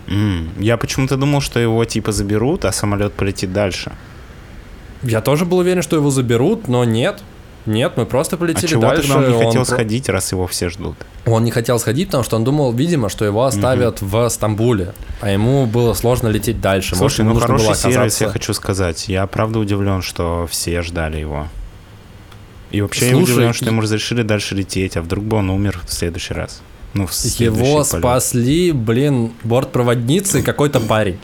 Mm. Я почему-то думал, что его типа заберут, а самолет полетит дальше. Я тоже был уверен, что его заберут, но нет. Нет, мы просто полетели а чего дальше. Тогда он не хотел он... сходить, раз его все ждут? Он не хотел сходить, потому что он думал, видимо, что его оставят угу. в Стамбуле, а ему было сложно лететь дальше. Слушай, Может, ну хороший было оказаться... сервис, я хочу сказать. Я правда удивлен, что все ждали его. И вообще Слушай, я удивлен, что ему разрешили дальше лететь, а вдруг бы он умер в следующий раз. Ну, Его полет. спасли, блин, бортпроводницы какой-то парень.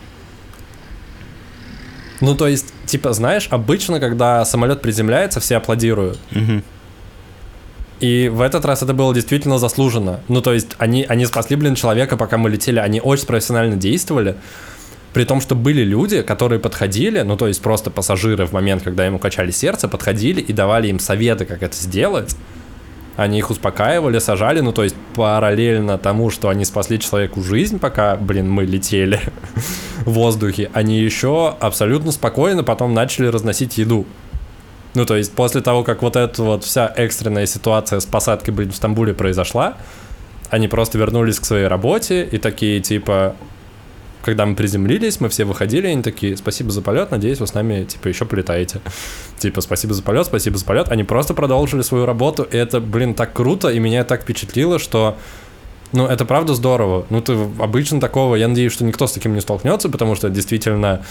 Ну, то есть, типа, знаешь, обычно, когда самолет приземляется, все аплодируют. Угу. И в этот раз это было действительно заслуженно. Ну, то есть, они, они спасли, блин, человека, пока мы летели, они очень профессионально действовали. При том, что были люди, которые подходили, ну, то есть просто пассажиры в момент, когда ему качали сердце, подходили и давали им советы, как это сделать. Они их успокаивали, сажали, ну, то есть параллельно тому, что они спасли человеку жизнь, пока, блин, мы летели <laughs> в воздухе, они еще абсолютно спокойно потом начали разносить еду. Ну, то есть после того, как вот эта вот вся экстренная ситуация с посадкой, блин, в Стамбуле произошла, они просто вернулись к своей работе и такие, типа, когда мы приземлились, мы все выходили, и они такие, спасибо за полет, надеюсь, вы с нами, типа, еще полетаете. <laughs> Типа, спасибо за полет, спасибо за полет. Они просто продолжили свою работу, и это, блин, так круто, и меня так впечатлило, что ну, это правда здорово. Ну, ты обычно такого, я надеюсь, что никто с таким не столкнется, потому что действительно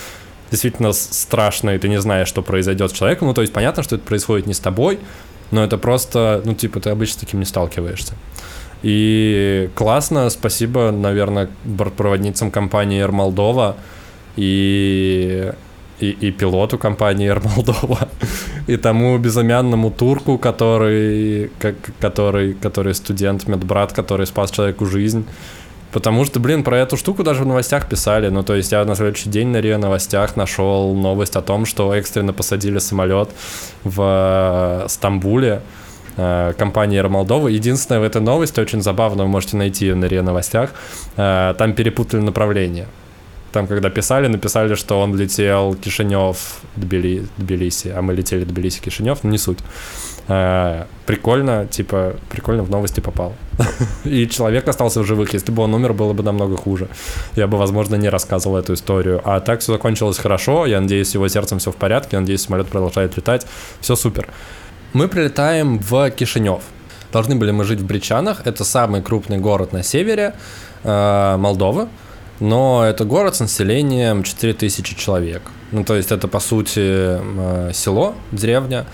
действительно страшно, и ты не знаешь, что произойдет с человеком. Ну, то есть понятно, что это происходит не с тобой, но это просто, ну, типа, ты обычно с таким не сталкиваешься. И классно, спасибо, наверное, бортпроводницам компании Air Moldova и, и, и пилоту компании Air Moldova, <laughs> и тому безымянному турку, который, как, который, который студент, медбрат, который спас человеку жизнь. Потому что, блин, про эту штуку даже в новостях писали. Ну, то есть я на следующий день на РИА новостях нашел новость о том, что экстренно посадили самолет в Стамбуле э, компании Air Moldova. Единственное, в этой новости очень забавно, вы можете найти ее на РИА новостях, э, там перепутали направление. Там, когда писали, написали, что он летел Кишинев, Тбили, Тбилиси, а мы летели Тбилиси, Кишинев, ну не суть. Э, прикольно, типа, прикольно в новости попал. <laughs> И человек остался в живых. Если бы он умер, было бы намного хуже. Я бы, возможно, не рассказывал эту историю. А так все закончилось хорошо. Я надеюсь, его сердцем все в порядке. Я надеюсь, самолет продолжает летать. Все супер. Мы прилетаем в Кишинев. Должны были мы жить в Бричанах. Это самый крупный город на севере э, Молдовы. Но это город с населением 4000 человек. Ну, то есть это, по сути, э, село, деревня.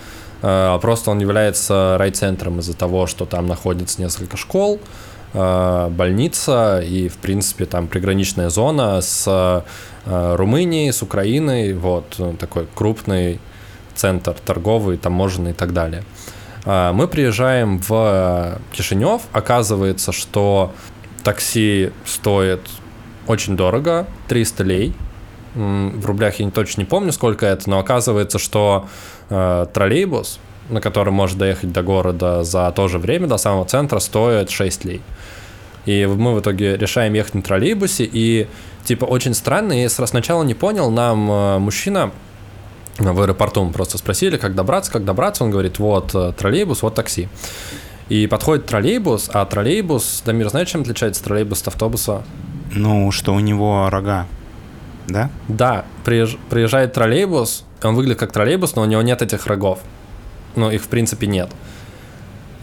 Э, просто он является райцентром из-за того, что там находится несколько школ, э, больница и, в принципе, там приграничная зона с э, Румынией, с Украиной. Вот такой крупный центр торговый, таможенный и так далее. А, мы приезжаем в Кишинев, оказывается, что такси стоит очень дорого, 300 лей. В рублях я не точно не помню, сколько это, но оказывается, что э, троллейбус, на котором может доехать до города за то же время, до самого центра, стоит 6 лей. И мы в итоге решаем ехать на троллейбусе, и типа очень странно, я сначала не понял, нам э, мужчина в аэропорту мы просто спросили, как добраться, как добраться. Он говорит, вот э, троллейбус, вот такси. И подходит троллейбус, а троллейбус, Дамир, знаешь, чем отличается троллейбус от автобуса? Ну, что у него рога, да? Да, приезж... приезжает троллейбус, он выглядит как троллейбус, но у него нет этих рогов. Ну, их в принципе нет.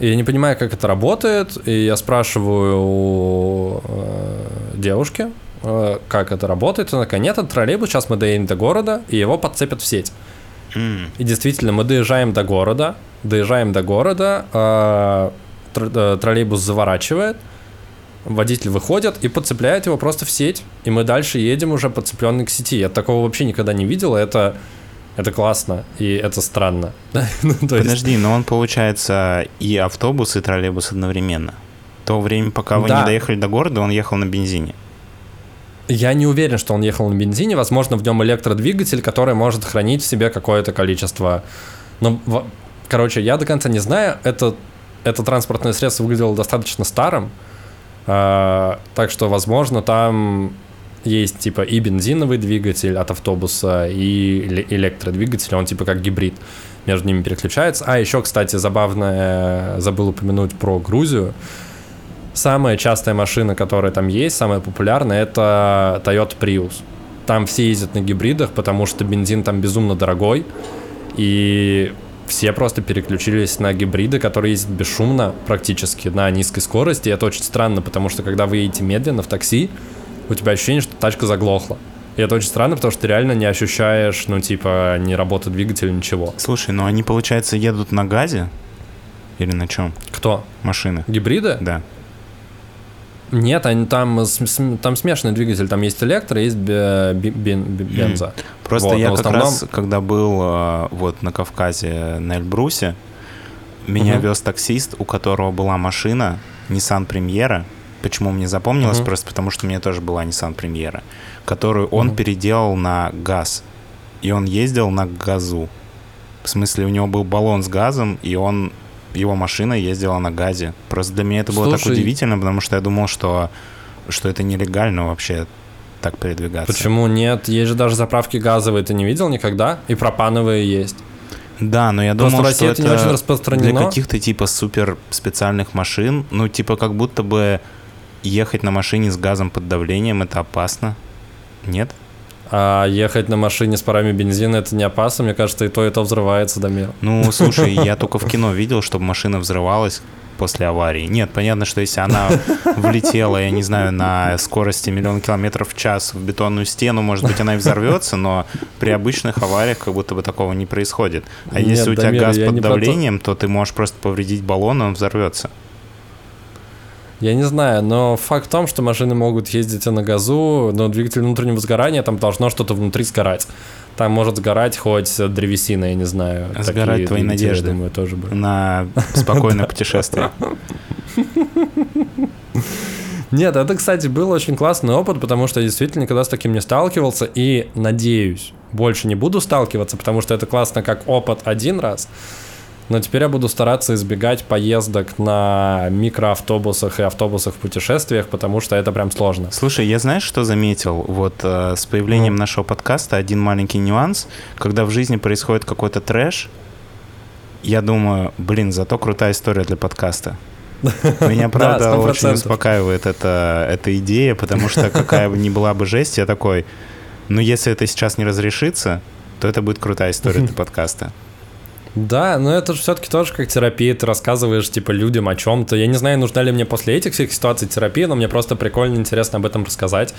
И я не понимаю, как это работает, и я спрашиваю у э, девушки, э, как это работает. Он такая, нет, это троллейбус, сейчас мы доедем до города, и его подцепят в сеть. Mm. И действительно, мы доезжаем до города, доезжаем до города, э, э, троллейбус заворачивает, водитель выходит и подцепляет его просто в сеть, и мы дальше едем уже подцепленный к сети. Я такого вообще никогда не видел, это, это классно, и это странно. <laughs> ну, Подожди, есть... но он, получается, и автобус, и троллейбус одновременно. То время, пока вы да. не доехали до города, он ехал на бензине. Я не уверен, что он ехал на бензине. Возможно, в нем электродвигатель, который может хранить в себе какое-то количество. Но, короче, я до конца не знаю. Это, это транспортное средство выглядело достаточно старым. А, так что, возможно, там есть типа и бензиновый двигатель от автобуса, и электродвигатель, он типа как гибрид между ними переключается. А еще, кстати, забавно, забыл упомянуть про Грузию. Самая частая машина, которая там есть, самая популярная, это Toyota Prius. Там все ездят на гибридах, потому что бензин там безумно дорогой. И все просто переключились на гибриды, которые ездят бесшумно практически на низкой скорости. И это очень странно, потому что когда вы едете медленно в такси, у тебя ощущение, что тачка заглохла. И это очень странно, потому что ты реально не ощущаешь, ну, типа, не работы двигателя, ничего. Слушай, ну они, получается, едут на газе? Или на чем? Кто? Машины. Гибриды? Да. Нет, они, там, там смешанный двигатель, там есть электро, есть бенза. Просто вот, я как основном... раз, когда был э, вот на Кавказе, на Эльбрусе, меня угу. вез таксист, у которого была машина Nissan Премьера. Почему мне запомнилось? Угу. Просто потому, что у меня тоже была Nissan Премьера, которую он угу. переделал на газ. И он ездил на газу. В смысле, у него был баллон с газом, и он его машина ездила на газе. Просто для меня это было Слушай, так удивительно, потому что я думал, что, что это нелегально вообще так передвигаться. Почему нет? Есть же даже заправки газовые, ты не видел никогда? И пропановые есть. Да, но я Просто думал, что это, не очень распространено. для каких-то типа супер специальных машин, ну типа как будто бы ехать на машине с газом под давлением это опасно. Нет? А ехать на машине с парами бензина это не опасно, мне кажется, и то, и то взрывается до мира. Ну, слушай, <laughs> я только в кино видел, чтобы машина взрывалась после аварии. Нет, понятно, что если она влетела, я не знаю, на скорости миллион километров в час в бетонную стену, может быть, она и взорвется, но при обычных авариях как будто бы такого не происходит. А Нет, если у тебя газ под давлением, то ты можешь просто повредить баллон, и он взорвется. Я не знаю, но факт в том, что машины могут ездить на газу, но двигатель внутреннего сгорания, там должно что-то внутри сгорать. Там может сгорать хоть древесина, я не знаю. Сгорать Такие твои надежды думаю, тоже бы. на спокойное путешествие. Нет, это, кстати, был очень классный опыт, потому что я действительно никогда с таким не сталкивался, и надеюсь, больше не буду сталкиваться, потому что это классно как опыт один раз, но теперь я буду стараться избегать поездок на микроавтобусах и автобусах в путешествиях, потому что это прям сложно. Слушай, я знаешь, что заметил? Вот э, с появлением mm. нашего подкаста один маленький нюанс. Когда в жизни происходит какой-то трэш, я думаю, блин, зато крутая история для подкаста. <laughs> Меня, правда, да, очень успокаивает эта, эта идея, потому что какая бы ни была бы жесть, я такой, ну если это сейчас не разрешится, то это будет крутая история для <laughs> подкаста. Да, но это же все-таки тоже как терапия. Ты рассказываешь, типа, людям о чем-то. Я не знаю, нужна ли мне после этих всех ситуаций терапия, но мне просто прикольно, интересно об этом рассказать.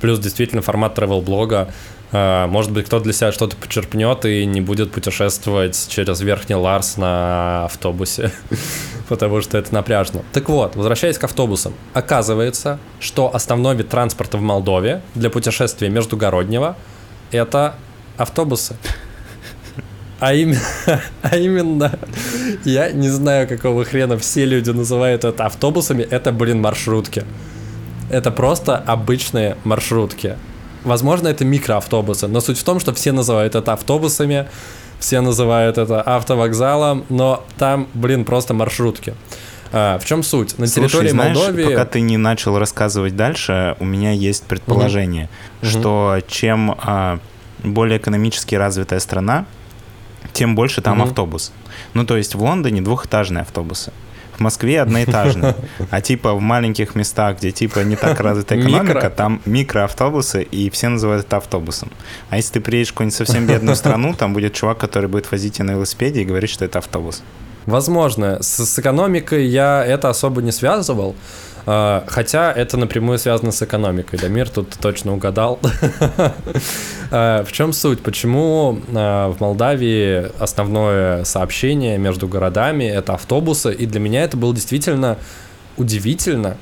Плюс, действительно, формат travel-блога. А, может быть, кто для себя что-то почерпнет и не будет путешествовать через Верхний Ларс на автобусе, <laughs> потому что это напряжно. Так вот, возвращаясь к автобусам. Оказывается, что основной вид транспорта в Молдове для путешествия междугороднего — это автобусы. А именно, <laughs> а именно, я не знаю, какого хрена все люди называют это автобусами, это, блин, маршрутки. Это просто обычные маршрутки. Возможно, это микроавтобусы, но суть в том, что все называют это автобусами, все называют это автовокзалом, но там, блин, просто маршрутки. А, в чем суть? На Слушай, территории знаешь, Молдовии... пока ты не начал рассказывать дальше, у меня есть предположение, угу. что угу. чем а, более экономически развитая страна, тем больше там угу. автобус. Ну, то есть в Лондоне двухэтажные автобусы. В Москве одноэтажные. <laughs> А типа в маленьких местах, где типа не так развита экономика, Микро. там микроавтобусы, и все называют это автобусом. А если ты приедешь в какую-нибудь совсем бедную страну, там будет чувак, который будет возить тебя на велосипеде и говорить, что это автобус. Возможно. С, с экономикой я это особо не связывал. А, хотя это напрямую связано с экономикой. Дамир тут точно угадал. <laughs> А, в чем суть? Почему а, в Молдавии основное сообщение между городами это автобусы? И для меня это было действительно удивительно,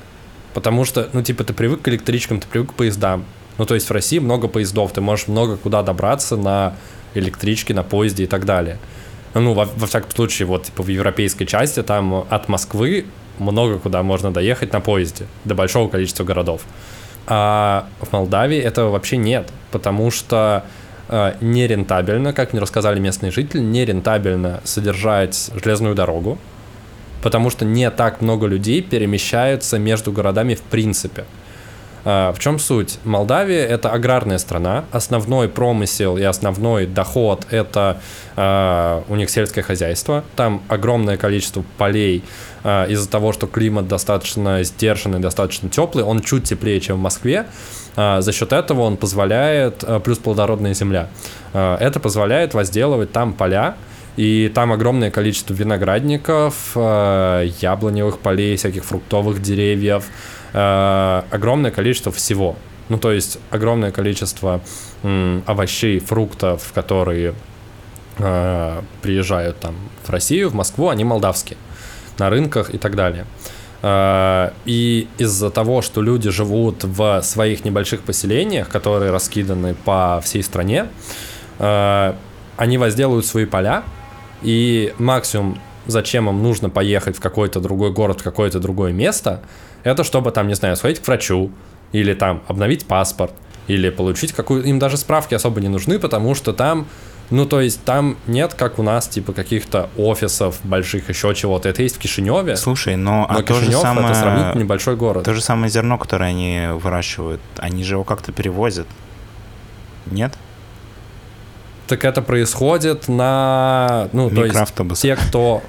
потому что, ну, типа, ты привык к электричкам, ты привык к поездам. Ну, то есть в России много поездов, ты можешь много куда добраться на электричке, на поезде и так далее. Ну, во, во всяком случае, вот, типа, в европейской части там от Москвы много куда можно доехать на поезде, до большого количества городов. А в Молдавии этого вообще нет, потому что э, нерентабельно, как мне рассказали местные жители, нерентабельно содержать железную дорогу, потому что не так много людей перемещаются между городами в принципе. А, в чем суть? Молдавия это аграрная страна, основной промысел и основной доход это э, у них сельское хозяйство. Там огромное количество полей э, из-за того, что климат достаточно сдержанный, достаточно теплый, он чуть теплее, чем в Москве. Э, за счет этого он позволяет, э, плюс плодородная земля, это позволяет возделывать там поля, и там огромное количество виноградников, яблоневых полей, всяких фруктовых деревьев, огромное количество всего. Ну, то есть огромное количество овощей, фруктов, которые приезжают там в Россию, в Москву, они молдавские на рынках и так далее. Э, и из-за того, что люди живут в своих небольших поселениях, которые раскиданы по всей стране, э, они возделывают свои поля, и максимум, зачем им нужно поехать в какой-то другой город, в какое-то другое место, это чтобы там, не знаю, сходить к врачу, или там обновить паспорт, или получить какую... Им даже справки особо не нужны, потому что там ну, то есть там нет, как у нас, типа, каких-то офисов больших, еще чего-то. Это есть в Кишиневе. Слушай, но, но а Кишинев то же самое... это сравнительно небольшой город. То же самое зерно, которое они выращивают, они же его как-то перевозят. Нет? Так это происходит на... Ну, то есть те, кто...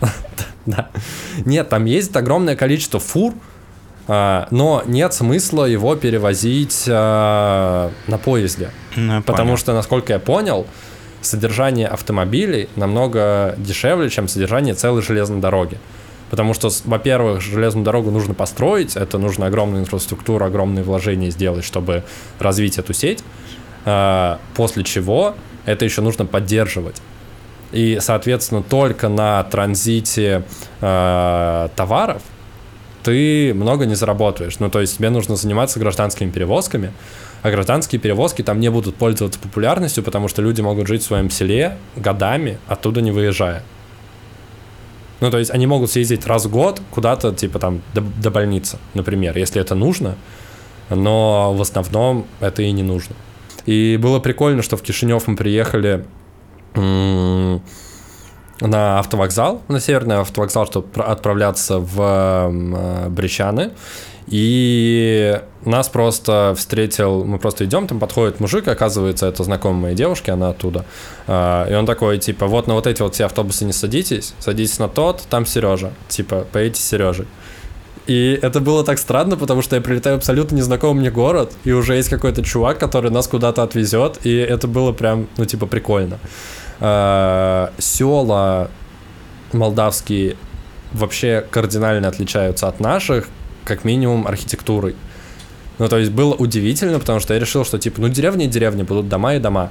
<laughs> да. Нет, там ездит огромное количество фур, а, но нет смысла его перевозить а, на поезде. Ну, потому понял. что, насколько я понял, содержание автомобилей намного дешевле, чем содержание целой железной дороги. Потому что, во-первых, железную дорогу нужно построить, это нужно огромную инфраструктуру, огромные вложения сделать, чтобы развить эту сеть. А, после чего это еще нужно поддерживать. И, соответственно, только на транзите э, товаров ты много не заработаешь. Ну, то есть тебе нужно заниматься гражданскими перевозками, а гражданские перевозки там не будут пользоваться популярностью, потому что люди могут жить в своем селе годами, оттуда не выезжая. Ну, то есть они могут съездить раз в год куда-то, типа там, до, до больницы, например, если это нужно, но в основном это и не нужно. И было прикольно, что в Кишинев мы приехали на автовокзал, на северный автовокзал, чтобы отправляться в э, Брещаны. И нас просто встретил, мы просто идем, там подходит мужик, оказывается, это знакомая моей девушки, она оттуда. А, и он такой, типа, вот на вот эти вот все автобусы не садитесь, садитесь на тот, там Сережа, типа, поедете с Сережей. И это было так странно, потому что я прилетаю в абсолютно незнакомый мне город, и уже есть какой-то чувак, который нас куда-то отвезет, и это было прям, ну, типа, прикольно. А, села молдавские вообще кардинально отличаются от наших, как минимум архитектурой. Ну, то есть было удивительно, потому что я решил, что типа, ну, деревня и деревня, будут дома и дома.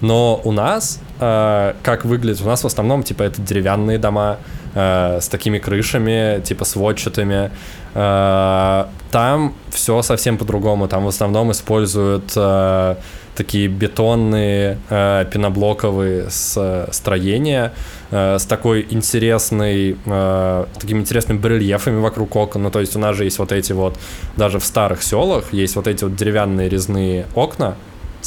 Но у нас, э, как выглядит, у нас в основном, типа, это деревянные дома э, с такими крышами, типа, сводчатыми. Э, там все совсем по-другому. Там в основном используют э, такие бетонные э, пеноблоковые с, строения э, с такой интересной, э, такими интересными барельефами вокруг окон. Ну, то есть у нас же есть вот эти вот, даже в старых селах есть вот эти вот деревянные резные окна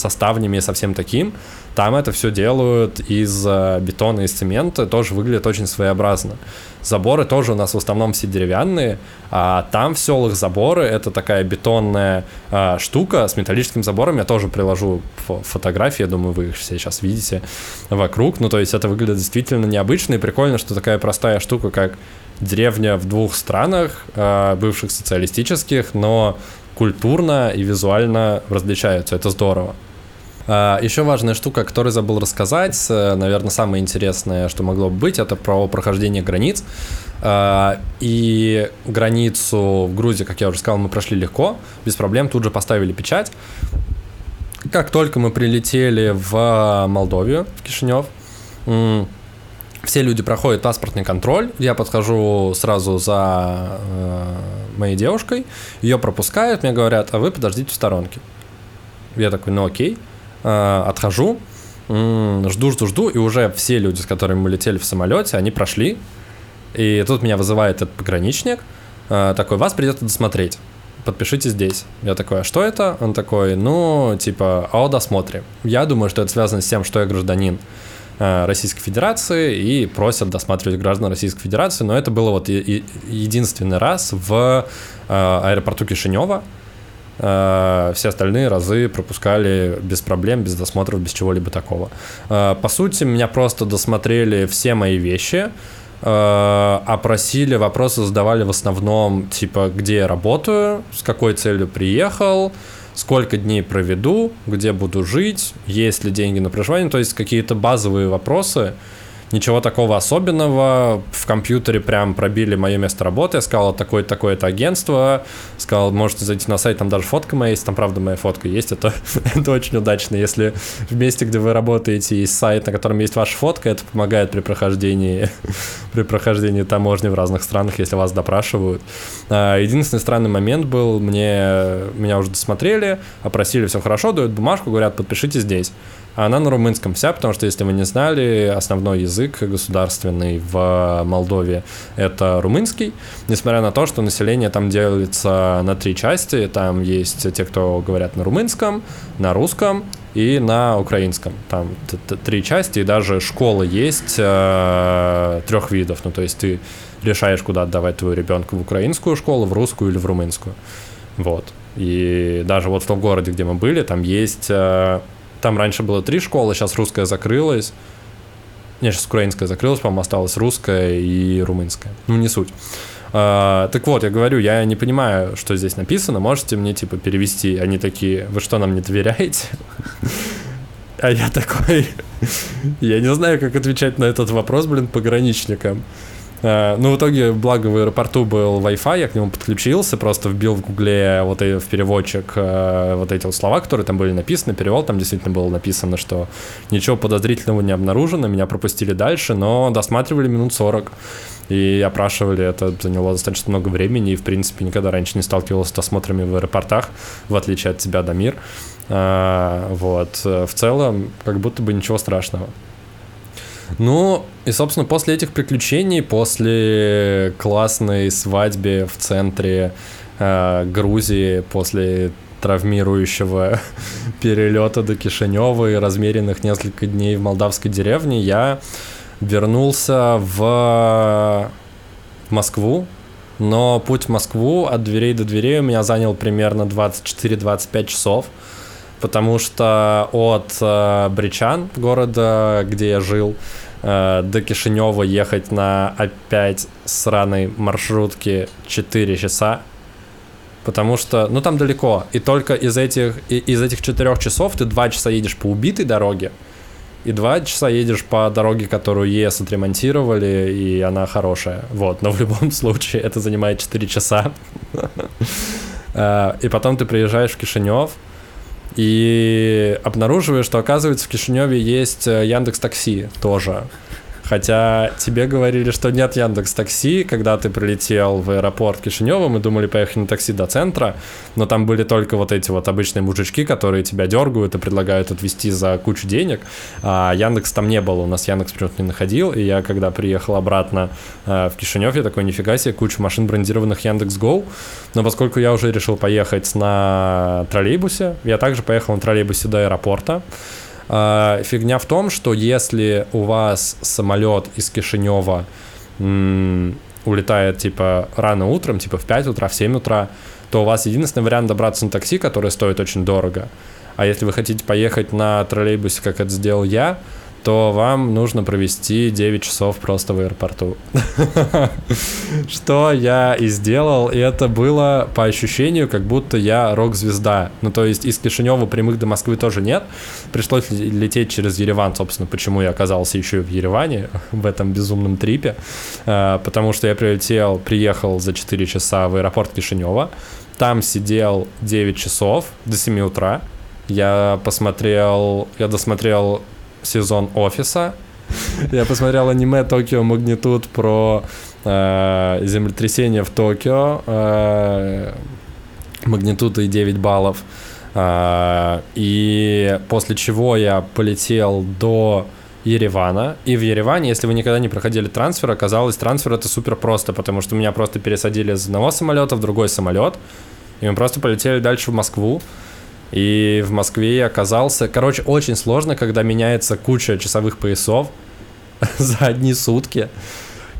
со ставнями и со всем таким. Там это все делают из э, бетона, из цемента, тоже выглядит очень своеобразно. Заборы тоже у нас в основном все деревянные, а там в селах заборы это такая бетонная а, штука с металлическим забором. Я тоже приложу фотографии, я думаю, вы их все сейчас видите вокруг. Ну, то есть это выглядит действительно необычно и прикольно, что такая простая штука, как деревня в двух странах, а, бывших социалистических, но культурно и визуально различаются. Это здорово. А, еще важная штука, которую забыл рассказать, э, наверное, самое интересное, что могло бы быть, это про прохождение границ. А, и границу в Грузии, как я уже сказал, мы прошли легко, без проблем, тут же поставили печать. Как только мы прилетели в Молдовию, в Кишинев, все люди проходят паспортный контроль. Я подхожу сразу за э, моей девушкой, ее пропускают, мне говорят, а вы подождите в сторонке. Я такой, ну окей, э, отхожу, жду, жду, жду, и уже все люди, с которыми мы летели в самолете, они прошли. И тут меня вызывает этот пограничник, э, такой, вас придется досмотреть подпишите здесь. Я такой, а что это? Он такой, ну, типа, а о досмотре. Я думаю, что это связано с тем, что я гражданин Э, Российской Федерации и просят досматривать граждан Российской Федерации, но это было вот единственный раз в аэропорту Кишинева. Э, все остальные разы пропускали без проблем, без досмотров, без чего-либо такого. По сути, меня просто досмотрели все мои вещи, опросили, вопросы задавали в основном, типа, где я работаю, с какой целью приехал, сколько дней проведу, где буду жить, есть ли деньги на проживание, то есть какие-то базовые вопросы, Ничего такого особенного. В компьютере прям пробили мое место работы. Я сказал, такое такое это агентство. Сказал, можете зайти на сайт, там даже фотка моя есть. Там, правда, моя фотка есть. Это, <laughs> это очень удачно. Если в месте, где вы работаете, есть сайт, на котором есть ваша фотка, это помогает при прохождении, <laughs> при прохождении таможни в разных странах, если вас допрашивают. А, единственный странный момент был, мне, меня уже досмотрели, опросили, все хорошо, дают бумажку, говорят, подпишите здесь а она на румынском вся, потому что, если вы не знали, основной язык государственный в Молдове — это румынский, несмотря на то, что население там делится на три части. Там есть те, кто говорят на румынском, на русском и на украинском. Там три части, и даже школы есть э, трех видов. Ну, то есть ты решаешь, куда отдавать твою ребенка в украинскую школу, в русскую или в румынскую. Вот. И даже вот в том городе, где мы были, там есть э, там раньше было три школы, сейчас русская закрылась. Не, сейчас украинская закрылась, по-моему, осталась русская и румынская. Ну, не суть. А, так вот, я говорю, я не понимаю, что здесь написано, можете мне, типа, перевести? Они такие, вы что, нам не доверяете? А я такой, я не знаю, как отвечать на этот вопрос, блин, пограничникам. Э, ну, в итоге, благо, в аэропорту был Wi-Fi, я к нему подключился, просто вбил в гугле вот в переводчик э, вот эти вот слова, которые там были написаны, перевод там действительно было написано, что ничего подозрительного не обнаружено, меня пропустили дальше, но досматривали минут 40 и опрашивали, это заняло достаточно много времени, и, в принципе, никогда раньше не сталкивался с досмотрами в аэропортах, в отличие от тебя, Дамир. Э, вот. В целом, как будто бы ничего страшного. Ну, и, собственно, после этих приключений, после классной свадьбы в центре э, Грузии, после травмирующего <laughs> перелета до Кишинева и размеренных несколько дней в молдавской деревне, я вернулся в Москву, но путь в Москву от дверей до дверей у меня занял примерно 24-25 часов, потому что от э, Бричан, города, где я жил, э, до Кишинева ехать на опять сраной маршрутке 4 часа, потому что, ну, там далеко, и только из этих, из этих 4 часов ты 2 часа едешь по убитой дороге, и 2 часа едешь по дороге, которую ЕС отремонтировали, и она хорошая, вот, но в любом <laughs> случае это занимает 4 часа. <laughs> Э, и потом ты приезжаешь в Кишинев, и обнаруживаешь, что, оказывается, в Кишиневе есть э, Яндекс Такси тоже. Хотя тебе говорили, что нет Яндекс Такси, когда ты прилетел в аэропорт Кишинева, мы думали поехать на такси до центра, но там были только вот эти вот обычные мужички, которые тебя дергают и предлагают отвезти за кучу денег. А Яндекс там не было, у нас Яндекс почему-то не находил, и я когда приехал обратно э, в Кишинев, я такой, нифига себе, куча машин брендированных Яндекс Go, но поскольку я уже решил поехать на троллейбусе, я также поехал на троллейбусе до аэропорта, фигня в том, что если у вас самолет из Кишинева улетает типа рано утром, типа в 5 утра, в 7 утра, то у вас единственный вариант добраться на такси, который стоит очень дорого. А если вы хотите поехать на троллейбусе, как это сделал я, то вам нужно провести 9 часов просто в аэропорту. <laughs> Что я и сделал, и это было по ощущению, как будто я рок-звезда. Ну, то есть из Кишинева прямых до Москвы тоже нет. Пришлось лететь через Ереван, собственно, почему я оказался еще и в Ереване <laughs> в этом безумном трипе. А, потому что я прилетел, приехал за 4 часа в аэропорт Кишинева, там сидел 9 часов до 7 утра. Я посмотрел, я досмотрел сезон офиса. Я посмотрел аниме Токио Магнитуд про э, землетрясение в Токио. Э, магнитуды 9 баллов. Э, и после чего я полетел до Еревана. И в Ереване, если вы никогда не проходили трансфер, оказалось, трансфер это супер просто, потому что меня просто пересадили из одного самолета в другой самолет. И мы просто полетели дальше в Москву. И в Москве оказался... Короче, очень сложно, когда меняется куча часовых поясов <laughs> за одни сутки.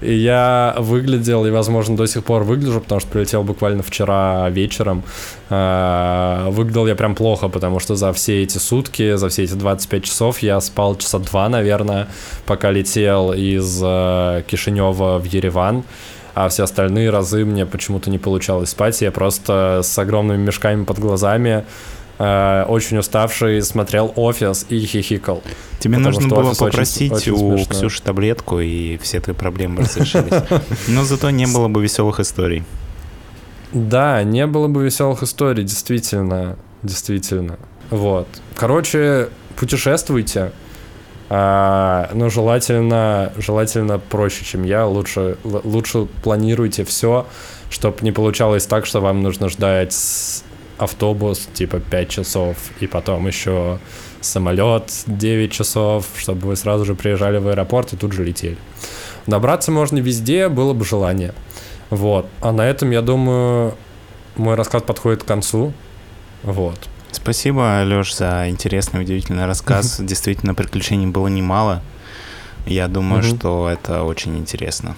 И я выглядел, и, возможно, до сих пор выгляжу, потому что прилетел буквально вчера вечером. А, выглядел я прям плохо, потому что за все эти сутки, за все эти 25 часов я спал часа два, наверное, пока летел из э, Кишинева в Ереван а все остальные разы мне почему-то не получалось спать. Я просто с огромными мешками под глазами Э, очень уставший, смотрел офис и хихикал. Тебе нужно было попросить очень, очень у смешно. Ксюши таблетку, и все твои проблемы разрешились. Но зато не было бы веселых историй. Да, не было бы веселых историй, действительно. Действительно. Вот. Короче, путешествуйте. А, но желательно, желательно проще, чем я. Лучше, лучше планируйте все, чтобы не получалось так, что вам нужно ждать автобус типа 5 часов, и потом еще самолет 9 часов, чтобы вы сразу же приезжали в аэропорт и тут же летели. Добраться можно везде, было бы желание. Вот. А на этом, я думаю, мой рассказ подходит к концу. Вот. Спасибо, Леш, за интересный, удивительный рассказ. <laughs> Действительно, приключений было немало. Я думаю, что это очень интересно.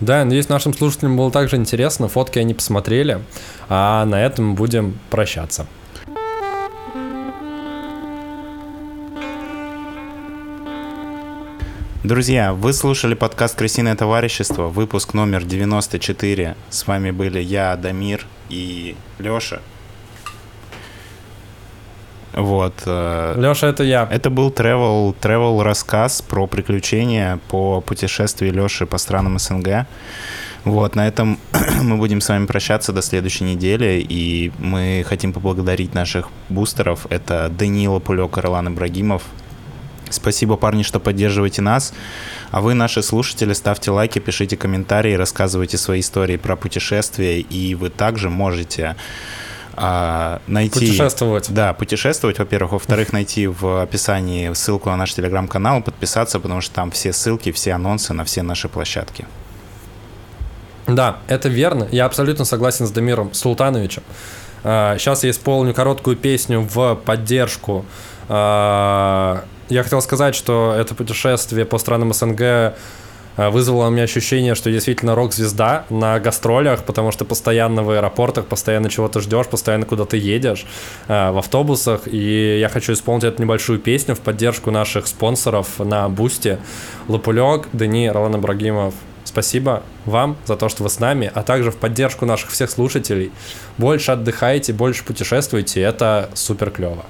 Да, надеюсь, нашим слушателям было также интересно. Фотки они посмотрели. А на этом будем прощаться. Друзья, вы слушали подкаст «Крысиное товарищество», выпуск номер 94. С вами были я, Дамир и Лёша. Вот. Э, Лёша, это я. Это был travel, travel рассказ про приключения по путешествию Лёши по странам СНГ. Вот, на этом <clears throat> мы будем с вами прощаться до следующей недели, и мы хотим поблагодарить наших бустеров. Это Данила Пулек и Ролан Ибрагимов. Спасибо, парни, что поддерживаете нас. А вы, наши слушатели, ставьте лайки, пишите комментарии, рассказывайте свои истории про путешествия, и вы также можете а, найти... Путешествовать. Да, путешествовать, во-первых. Во-вторых, найти в описании ссылку на наш телеграм-канал, подписаться, потому что там все ссылки, все анонсы на все наши площадки. Да, это верно. Я абсолютно согласен с Дамиром Султановичем. Сейчас а, я исполню короткую песню в поддержку. А, я хотел сказать, что это путешествие по странам СНГ вызвало у меня ощущение, что действительно рок-звезда на гастролях, потому что постоянно в аэропортах, постоянно чего-то ждешь, постоянно куда-то едешь э, в автобусах. И я хочу исполнить эту небольшую песню в поддержку наших спонсоров на Бусте. Лопулек, Дани, Ролан Ибрагимов, спасибо вам за то, что вы с нами, а также в поддержку наших всех слушателей. Больше отдыхайте, больше путешествуйте, это супер клево.